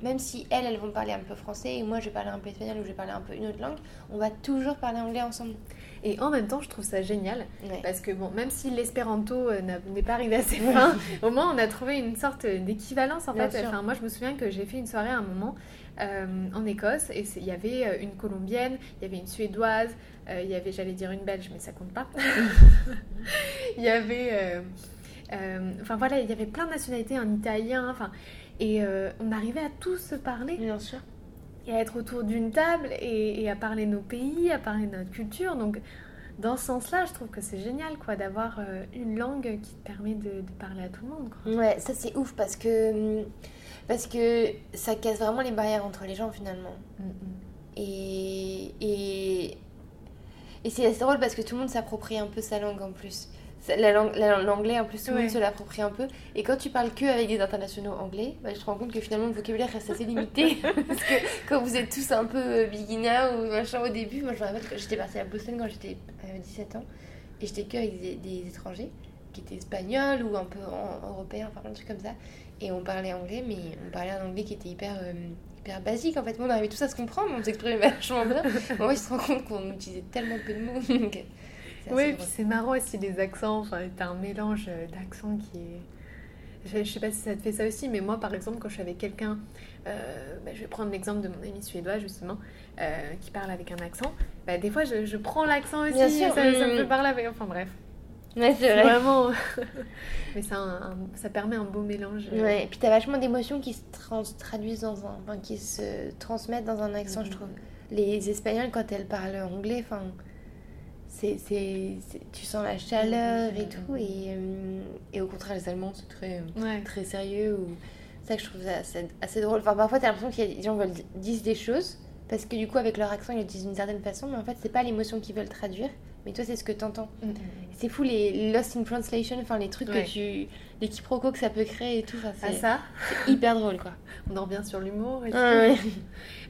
[SPEAKER 3] même si elles, elles vont parler un peu français et moi je vais parler un peu espagnol ou je vais parler un peu une autre langue, on va toujours parler anglais ensemble.
[SPEAKER 1] Et en même temps, je trouve ça génial
[SPEAKER 3] Ouais.
[SPEAKER 1] parce que bon, même si l'espéranto euh, n'est pas arrivé à ses [LAUGHS] fins, au moins on a trouvé une sorte d'équivalence en
[SPEAKER 3] Bien
[SPEAKER 1] fait. Enfin, moi, je me souviens que j'ai fait une soirée à un moment euh, en Écosse et il y avait euh, une colombienne, il y avait une suédoise, euh, il y avait, j'allais dire une belge, mais ça compte pas. [LAUGHS] il y avait, euh, euh, enfin voilà, il y avait plein de nationalités, un italien, enfin. Et euh, on arrivait à tous se parler
[SPEAKER 3] Bien sûr.
[SPEAKER 1] Et à être autour d'une table et, et à parler nos pays, à parler notre culture. Donc, dans ce sens-là, je trouve que c'est génial, quoi, d'avoir euh, une langue qui te permet de, de parler à tout le monde, quoi.
[SPEAKER 3] Ouais, ça c'est ouf parce que, parce que ça casse vraiment les barrières entre les gens finalement. Et, et, et c'est assez drôle parce que tout le monde s'approprie un peu sa langue en plus. L'anglais en plus, tout le
[SPEAKER 1] Ouais.
[SPEAKER 3] monde se l'approprie un peu. Et quand tu parles que avec des internationaux anglais, bah, je te rends compte que finalement le vocabulaire reste assez limité. [LAUGHS] parce que quand vous êtes tous un peu euh, beginner ou machin au début, moi je me rappelle que j'étais partie à Boston quand j'étais à 17 ans et j'étais que avec des, des étrangers qui étaient espagnols ou un peu en- européens, enfin de trucs comme ça. Et on parlait anglais, mais on parlait un anglais qui était hyper, euh, hyper basique en fait. Moi, on arrivait tous à se comprendre, on s'exprimait [LAUGHS] vachement bien. Fait, je te rends compte qu'on utilisait tellement peu de mots. [LAUGHS]
[SPEAKER 1] Oui, puis c'est marrant aussi les accents. Enfin, t'as un mélange euh, d'accents qui est. Je, je sais pas si ça te fait ça aussi, mais moi, par exemple, quand je suis avec quelqu'un, euh, bah, je vais prendre l'exemple de mon ami suédois justement, euh, qui parle avec un accent. Bah, des fois, je, je prends l'accent aussi.
[SPEAKER 3] Bien sûr,
[SPEAKER 1] ça, ça me
[SPEAKER 3] mm.
[SPEAKER 1] fait parler avec. Enfin bref,
[SPEAKER 3] Ouais, c'est vrai.
[SPEAKER 1] vraiment. [LAUGHS] mais ça, un- un- ça permet un beau mélange.
[SPEAKER 3] Ouais, et puis t'as vachement d'émotions qui se trans- traduisent dans un. Enfin, qui se transmettent dans un accent, je
[SPEAKER 1] Mhm.
[SPEAKER 3] trouve. Les Espagnols, quand elles parlent anglais, enfin. C'est, c'est, c'est- tu sens la chaleur et tout, et, euh, et au contraire, les Allemands, c'est très,
[SPEAKER 1] Ouais.
[SPEAKER 3] très sérieux. Ou... C'est ça que je trouve ça assez, assez drôle. Enfin, parfois, t'as l'impression qu'il y a des gens veulent, disent des choses, parce que du coup, avec leur accent, ils le disent d'une certaine façon, mais en fait, c'est pas l'émotion qu'ils veulent traduire, mais toi, c'est ce que t'entends.
[SPEAKER 1] Mm, mm,
[SPEAKER 3] C'est fou les lost in translation, enfin les trucs
[SPEAKER 1] Ouais.
[SPEAKER 3] que tu. les quiproquos que ça peut créer et tout. Enfin,
[SPEAKER 1] Ah
[SPEAKER 3] c'est
[SPEAKER 1] ça,
[SPEAKER 3] c'est hyper drôle quoi.
[SPEAKER 1] on en revient sur l'humour et tout.
[SPEAKER 3] Ouais.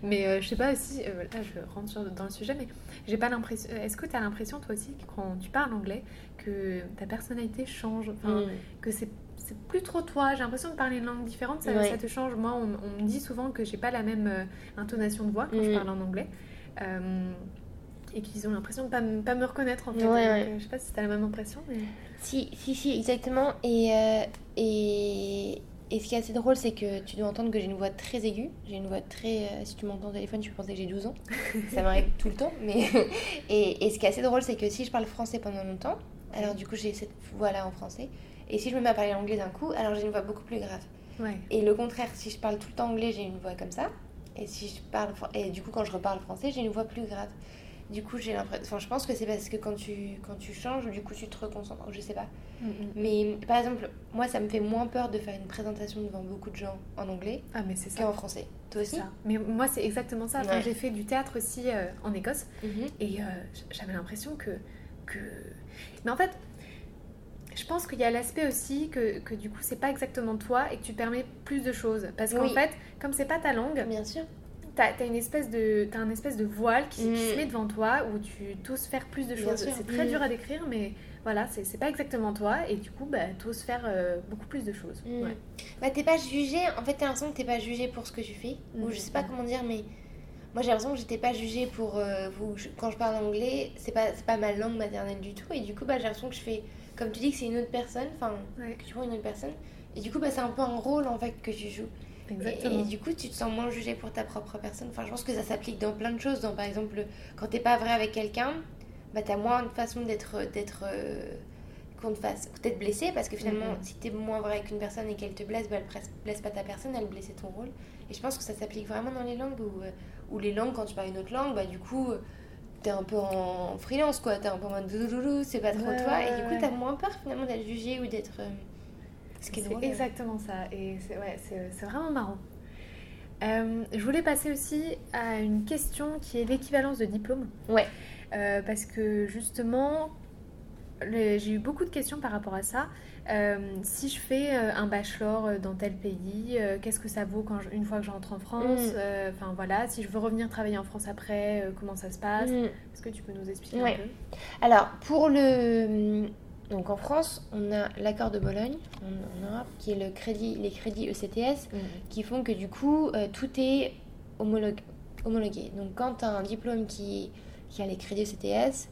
[SPEAKER 1] Mais euh, je sais pas aussi, euh, là je rentre sur- dans le sujet, mais j'ai pas l'impression. Est-ce que tu as l'impression toi aussi que quand tu parles anglais que ta personnalité change, enfin,
[SPEAKER 3] Mm.
[SPEAKER 1] que c'est c'est plus trop toi. J'ai l'impression de parler une langue différente, ça,
[SPEAKER 3] Ouais.
[SPEAKER 1] ça te change. Moi, on, on me dit souvent que j'ai pas la même euh, intonation de voix quand je
[SPEAKER 3] Mm.
[SPEAKER 1] parle en anglais. Euh, et qu'ils ont l'impression de pas, pas me reconnaître en fait.
[SPEAKER 3] Ouais,
[SPEAKER 1] Donc,
[SPEAKER 3] ouais.
[SPEAKER 1] euh, je sais pas si t'as la même impression, mais.
[SPEAKER 3] Si, si, si, exactement. Et, euh, et, et ce qui est assez drôle, c'est que tu dois entendre que j'ai une voix très aiguë. J'ai une voix très. euh, si tu m'entends au téléphone, tu peux penser que j'ai 12 ans. [LAUGHS] Ça m'arrive tout le temps. Mais... [LAUGHS] Et, et ce qui est assez drôle, c'est que si je parle français pendant longtemps, alors du coup, j'ai cette voix-là en français. Et si je me mets à parler anglais d'un coup, alors j'ai une voix beaucoup plus grave.
[SPEAKER 1] Ouais.
[SPEAKER 3] Et le contraire, si je parle tout le temps anglais, j'ai une voix comme ça. Et si je parle et du coup quand je reparle français, j'ai une voix plus grave. Du coup, j'ai l'impression enfin je pense que c'est parce que quand tu quand tu changes, du coup tu te reconcentres, je sais pas.
[SPEAKER 1] Mm, mm.
[SPEAKER 3] Mais par exemple, moi ça me fait moins peur de faire une présentation devant beaucoup de gens en anglais
[SPEAKER 1] Ah, mais c'est ça.
[SPEAKER 3] qu'en français. Toi aussi
[SPEAKER 1] ça. Mais moi, c'est exactement ça. Enfin,
[SPEAKER 3] Ouais.
[SPEAKER 1] J'ai fait du théâtre aussi euh, en Écosse.
[SPEAKER 3] Mhm.
[SPEAKER 1] Et euh, j'avais l'impression que, que. Mais en fait, je pense qu'il y a l'aspect aussi que, que du coup, c'est pas exactement toi et que tu permets plus de choses. Parce qu'en
[SPEAKER 3] Oui.
[SPEAKER 1] fait, comme c'est pas ta langue,
[SPEAKER 3] Bien sûr.
[SPEAKER 1] T'as as une espèce de un espèce de voile qui, qui
[SPEAKER 3] Mm.
[SPEAKER 1] se met devant toi où tu t'oses faire plus de choses. C'est très
[SPEAKER 3] Mm.
[SPEAKER 1] dur à décrire, mais voilà, c'est pas exactement toi et du coup, bah, t'oses faire euh, beaucoup plus de choses.
[SPEAKER 3] Mm.
[SPEAKER 1] Ouais.
[SPEAKER 3] Bah t'es pas jugé, en fait t'as l'impression que t'es pas jugé pour ce que tu fais. Ou je sais pas comment dire, mais moi j'ai l'impression que j'étais pas jugée pour... euh, vous- je- quand je parle anglais, c'est pas, c'est pas ma langue maternelle du tout. Et du coup bah j'ai l'impression que je fais... Comme tu dis que c'est une autre personne, enfin
[SPEAKER 1] Ouais,
[SPEAKER 3] que tu prends une autre personne. Et du coup bah c'est un peu un rôle en fait que tu joues. Et,
[SPEAKER 1] exactement.
[SPEAKER 3] et du coup tu te sens moins jugé pour ta propre personne. Enfin je pense que ça s'applique dans plein de choses. Dans, par exemple quand t'es pas vrai avec quelqu'un, bah t'as moins de façon d'être... d'être euh, qu'on te fasse peut-être blessé parce que finalement
[SPEAKER 1] Mhm.
[SPEAKER 3] si t'es moins vrai avec une personne et qu'elle te blesse bah, elle blesse pas ta personne elle blesse ton rôle et je pense que ça s'applique vraiment dans les langues où, euh, où les langues quand tu parles une autre langue bah du coup t'es un peu en freelance quoi t'es un peu en mode c'est pas trop
[SPEAKER 1] Ouais,
[SPEAKER 3] toi
[SPEAKER 1] ouais,
[SPEAKER 3] et du coup
[SPEAKER 1] ouais.
[SPEAKER 3] t'as moins peur finalement d'être jugé ou d'être euh, ce qui est
[SPEAKER 1] C'est
[SPEAKER 3] drôle
[SPEAKER 1] exactement ça. Et c'est ouais, vraiment marrant. Euh, je voulais passer aussi à une question qui est l'équivalence de diplôme.
[SPEAKER 3] Ouais.
[SPEAKER 1] Euh, parce que justement, j'ai eu beaucoup de questions par rapport à ça. Euh, si je fais un bachelor dans tel pays, qu'est-ce que ça vaut quand une fois que je rentre en France mm. Enfin voilà, si je veux revenir travailler en France après, comment ça se passe? Mm. Est-ce que tu peux nous expliquer un peu?
[SPEAKER 3] Alors pour le donc en France, on a l'accord de Bologne en, Europe, qui est le crédit, les crédits ECTS, mm. qui font que du coup tout est homologué. Donc quand tu as un diplôme qui, qui a les crédits ECTS,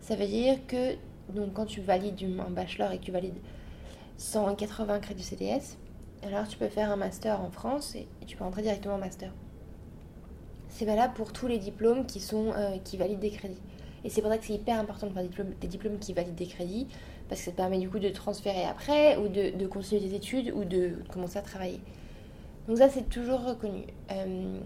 [SPEAKER 3] ça veut dire que donc quand tu valides un bachelor et que tu valides 180 crédits CTS, alors tu peux faire un master en France et, tu peux rentrer directement en master. C'est valable pour tous les diplômes qui, sont, euh, qui valident des crédits. Et c'est pour ça que c'est hyper important de faire des diplômes, qui valident des crédits, parce que ça te permet du coup de transférer après, ou de, continuer tes études, ou de, commencer à travailler. Donc ça, c'est toujours reconnu. Euh,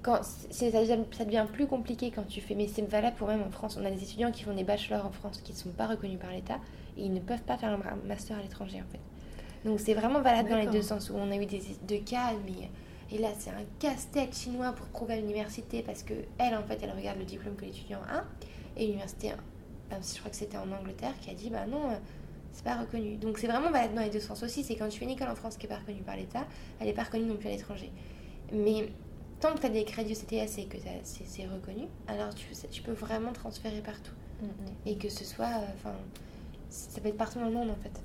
[SPEAKER 3] quand, ça, devient, plus compliqué quand tu fais, mais c'est valable pour même en France. On a des étudiants qui font des bachelors en France qui ne sont pas reconnus par l'État et ils ne peuvent pas faire un master à l'étranger en fait. Donc c'est vraiment valable dans les deux sens où on a eu des deux cas, mais et là c'est un casse-tête chinois pour prouver à l'université parce que elle en fait elle regarde le diplôme que l'étudiant a et l'université, je crois que c'était en Angleterre qui a dit bah non euh, c'est pas reconnu. Donc c'est vraiment valable dans les deux sens aussi. C'est quand tu fais une école en France qui n'est pas reconnue par l'État, elle n'est pas reconnue non plus à l'étranger. Mais tant que tu as des crédits CTS et que c'est reconnu, alors tu, tu, peux vraiment transférer partout. Mm, mm. Et que ce soit. Euh, enfin, ça peut être partout dans le monde en fait.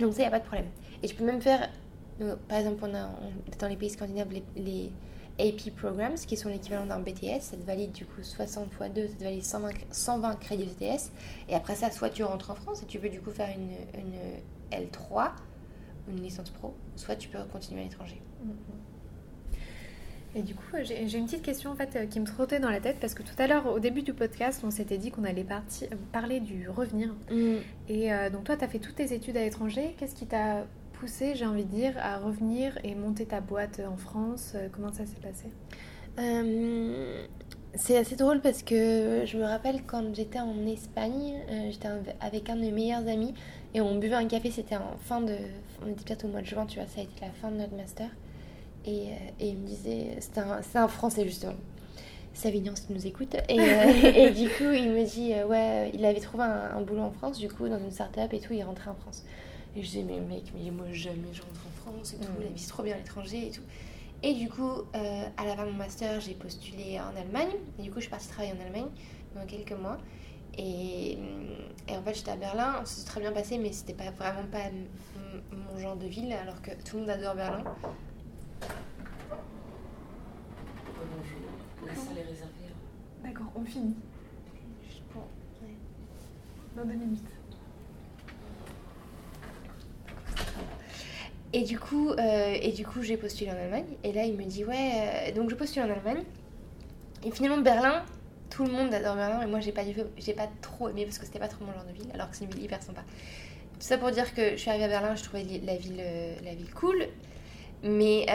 [SPEAKER 3] Donc ça, il n'y a pas de problème. Et tu peux même faire. par exemple, on a, dans les pays scandinaves les, les AP programs qui sont l'équivalent d'un BTS. Ça te valide du coup 60 x 2, ça te valide 120, 120 crédits BTS. Et après ça, soit tu rentres en France et tu peux du coup faire une, une L3, une licence pro, soit tu peux continuer à l'étranger. Mm,
[SPEAKER 1] et du coup, j'ai une petite question en fait euh, qui me trottait dans la tête parce que tout à l'heure, au début du podcast, on s'était dit qu'on allait partir, parler du revenir. Mm. Et euh, donc toi, tu as fait toutes tes études à l'étranger. Qu'est-ce qui t'a poussé, j'ai envie de dire, à revenir et monter ta boîte en France euh, Comment ça s'est passé?
[SPEAKER 3] C'est assez drôle parce que je me rappelle quand j'étais en Espagne, j'étais avec un de mes meilleurs amis et on buvait un café. C'était en fin de, on était peut-être au mois de juin, tu vois, ça a été la fin de notre master. Et, euh, et, il me disait, c'est un, un, Français justement, Savignon qui nous écoute. Et, euh, et, du [LAUGHS] coup, il me dit, euh, ouais, il avait trouvé un, boulot en France, du coup, dans une start-up et tout, il rentrait en France. Et je disais, mais mec, mais moi jamais je rentre en France et tout, mm. la vie c'est trop bien à l'étranger et tout. Et du coup, à la fin de mon master, j'ai postulé en Allemagne. Et du coup, je suis partie travailler en Allemagne pendant quelques mois. Et, et en fait, j'étais à Berlin, ça s'est très bien passé, mais c'était pas vraiment pas mon genre de ville, alors que tout le monde adore Berlin.
[SPEAKER 2] La salle est réservée.
[SPEAKER 1] D'accord, on finit. Dans deux minutes.
[SPEAKER 3] Et du coup, euh, et du coup, j'ai postulé en Allemagne. Et là, il me dit ouais. Euh, donc, je postule en Allemagne. Et finalement, Berlin, tout le monde adore Berlin. Et moi, j'ai pas, j'ai pas trop aimé parce que c'était pas trop mon genre de ville, alors que c'est une ville hyper sympa. Tout ça pour dire que je suis arrivée à Berlin, je trouvais la ville, euh, la ville cool. Mais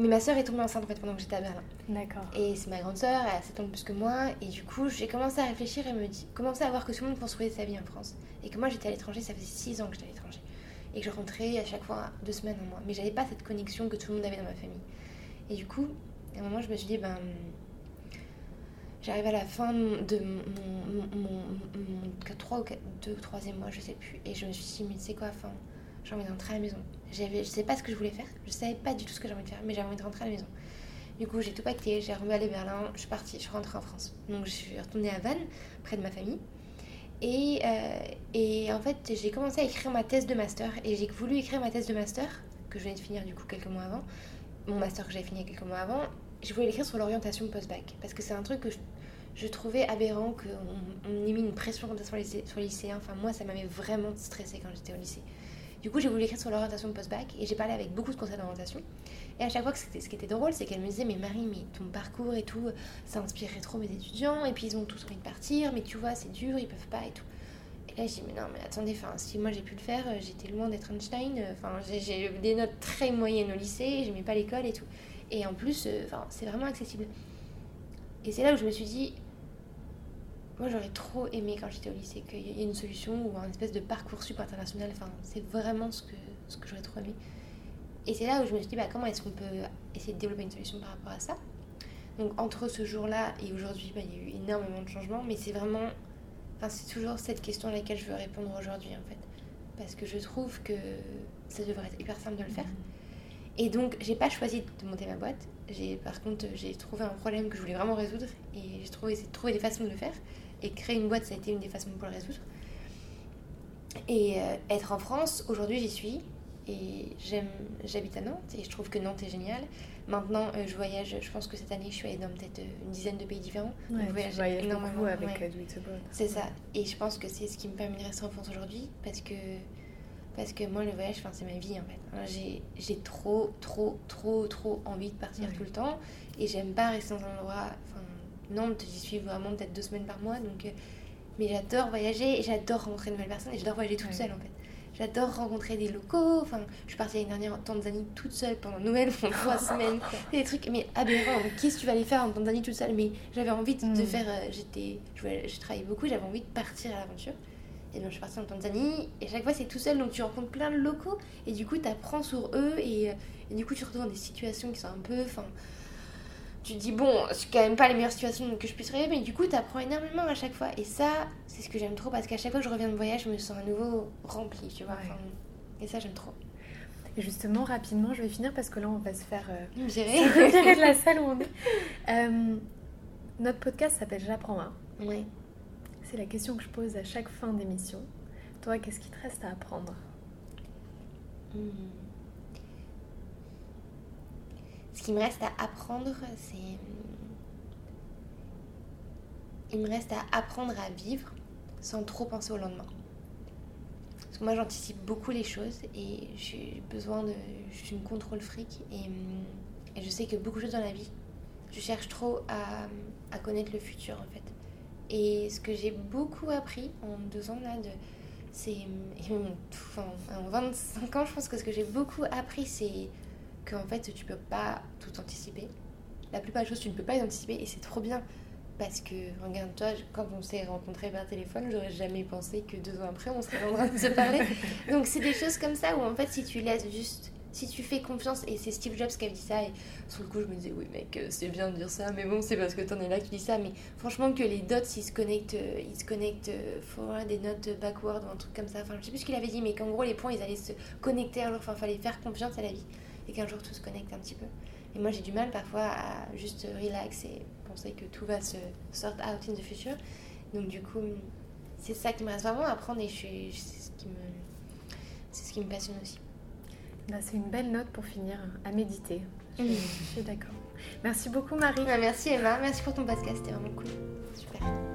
[SPEAKER 3] mais ma soeur est tombée enceinte en fait pendant que j'étais à Berlin.
[SPEAKER 1] D'accord.
[SPEAKER 3] Et c'est ma grande soeur, elle a 7 ans de plus que moi. Et du coup, j'ai commencé à réfléchir et me dit, commencé à voir que tout le monde construisait sa vie en France. Et que moi j'étais à l'étranger, ça faisait 6 ans que j'étais à l'étranger. Et que je rentrais à chaque fois deux semaines en mois. Mais j'avais pas cette connexion que tout le monde avait dans ma famille. Et du coup, à un moment, je me suis dit, ben. J'arrive à la fin de mon, mon, mon, 3 ou 2 ou 3 mois, je sais plus. Et je me suis dit, mais tu sais quoi, enfin j'ai envie de rentrer à la maison. J'avais, je sais pas ce que je voulais faire, je savais pas du tout ce que j'ai envie de faire, mais j'avais envie de rentrer à la maison. Du coup, j'ai tout pacté, j'ai à Berlin, je suis partie, je suis en France. Donc, je suis retournée à Vannes, près de ma famille. Et, euh, et en fait, j'ai commencé à écrire ma thèse de master. Et j'ai voulu écrire ma thèse de master, que je venais de finir du coup quelques mois avant. Mon master que j'avais fini quelques mois avant. Je voulais l'écrire sur l'orientation post-bac. Parce que c'est un truc que je, trouvais aberrant qu'on on ait mis une pression comme ça sur les, sur les lycéens. Enfin, moi, ça m'avait vraiment stressé quand j'étais au lycée. Du coup, j'ai voulu écrire sur l'orientation post-bac et j'ai parlé avec beaucoup de conseils d'orientation. Et à chaque fois, ce qui était drôle, c'est qu'elle me disait Mais Marie, mais ton parcours et tout, ça inspirerait trop mes étudiants, et puis ils ont tous envie de partir, mais tu vois, c'est dur, ils peuvent pas et tout. Et là, j'ai dit Mais non, mais attendez, si moi j'ai pu le faire, euh, j'étais loin d'être Einstein, euh, enfin, j'ai des notes très moyennes au lycée, j'aimais pas l'école et tout. Et en plus, euh, c'est vraiment accessible. Et c'est là où je me suis dit moi, j'aurais trop aimé quand j'étais au lycée qu'il y ait une solution ou un espèce de parcours super international. Enfin, c'est vraiment ce que, ce que j'aurais trop aimé. Et c'est là où je me suis dit, bah, comment est-ce qu'on peut essayer de développer une solution par rapport à ça? Donc, entre ce jour-là et aujourd'hui, bah, il y a eu énormément de changements, mais c'est vraiment Enfin, c'est toujours cette question à laquelle je veux répondre aujourd'hui, en fait. Parce que je trouve que ça devrait être hyper simple de le faire. Et donc, j'ai pas choisi de monter ma boîte. J'ai, par contre, j'ai trouvé un problème que je voulais vraiment résoudre et j'ai trouvé, trouvé des façons de le faire. Et créer une boîte, ça a été une des façons pour le résoudre. Et euh, être en France, aujourd'hui, j'y suis. Et j'habite à Nantes et je trouve que Nantes est génial. Maintenant, euh, je voyage, je pense que cette année, je suis allée dans peut-être euh, une dizaine de pays différents.
[SPEAKER 1] Ouais,
[SPEAKER 3] Donc, voyage énormément,
[SPEAKER 1] beaucoup avec
[SPEAKER 3] ouais.
[SPEAKER 1] euh.
[SPEAKER 3] C'est ça. Et je pense que c'est ce qui me permet de rester en France aujourd'hui parce que, parce que moi, le voyage, c'est ma vie en fait. Hein, J'ai, trop, trop, trop, trop envie de partir
[SPEAKER 1] Ouais.
[SPEAKER 3] tout le temps et j'aime pas rester dans un endroit. Nantes, j'y suis vraiment peut-être deux semaines par mois. Donc, mais j'adore voyager et j'adore rencontrer de nouvelles personnes et j'adore voyager toute seule en fait. J'adore rencontrer des locaux. Enfin, je suis partie l'année dernière en Tanzanie toute seule pendant Noël pendant trois [LAUGHS] semaines. Des trucs mais aberrants. Qu'est-ce que tu vas aller faire en Tanzanie toute seule? Mais j'avais envie de, de
[SPEAKER 1] Mm.
[SPEAKER 3] faire. euh, J'étais, je, travaillais beaucoup. J'avais envie de partir à l'aventure. Et donc je suis partie en Tanzanie. Et chaque fois c'est tout seul, donc tu rencontres plein de locaux. Et du coup tu apprends sur eux. Et, euh, et du coup tu te retrouves dans des situations qui sont un peu. Enfin, tu te dis bon, c'est quand même pas les meilleures situations que je puisse rêver, mais du coup, t'apprends énormément à chaque fois. Et ça, c'est ce que j'aime trop parce qu'à chaque fois que je reviens de voyage, je me sens à nouveau remplie, tu vois.
[SPEAKER 1] Ouais.
[SPEAKER 3] Enfin, et ça, j'aime trop.
[SPEAKER 1] Et justement, rapidement, je vais finir parce que là, on va se faire euh, se de la [LAUGHS] salle où on est. Euh, notre podcast s'appelle J'apprends un.
[SPEAKER 3] Ouais.
[SPEAKER 1] C'est la question que je pose à chaque fin d'émission. Toi, qu'est-ce qui te reste à apprendre?
[SPEAKER 3] Hmm. Ce qui me reste à apprendre, c'est. Il me reste à apprendre à vivre sans trop penser au lendemain. Parce que moi, j'anticipe beaucoup les choses et j'ai besoin de. Je suis une contrôle fric et, hum, et je sais que beaucoup de choses dans la vie, je cherche trop à, connaître le futur en fait. Et ce que j'ai beaucoup appris en deux ans là, c'est. même, enfin, en 25 ans, je pense que ce que j'ai beaucoup appris, c'est qu'en fait, tu peux pas tout anticiper. La plupart des choses, tu ne peux pas les anticiper et c'est trop bien. Parce que, regarde-toi, quand on s'est rencontrés par téléphone, j'aurais jamais pensé que deux ans après, on serait en train de se parler. [LAUGHS] Donc, c'est des choses comme ça où, en fait, si tu laisses juste. Si tu fais confiance, et c'est Steve Jobs qui avait dit ça, et sur le coup, je me disais, oui, mec, euh, c'est bien de dire ça, mais bon, c'est parce que t'en es là que tu dis ça. Mais franchement, que les dots, ils se connectent, euh, ils se connectent euh, forward, des notes backward ou un truc comme ça. Enfin, je sais plus ce qu'il avait dit, mais qu'en gros, les points, ils allaient se connecter jour. Enfin, fallait faire confiance à la vie, et qu'un jour, tout se connecte un petit peu. Et moi, j'ai du mal parfois à juste relax et penser que tout va se sort out in the future. Donc, du coup, c'est ça qui me reste vraiment à apprendre, et c'est ce qui me, ce qui me passionne aussi.
[SPEAKER 1] Bah, C'est une belle note pour finir à méditer. Je, je suis d'accord. Merci beaucoup, Marie.
[SPEAKER 3] Bah, merci Emma, merci pour ton podcast, c'était vraiment cool. Super.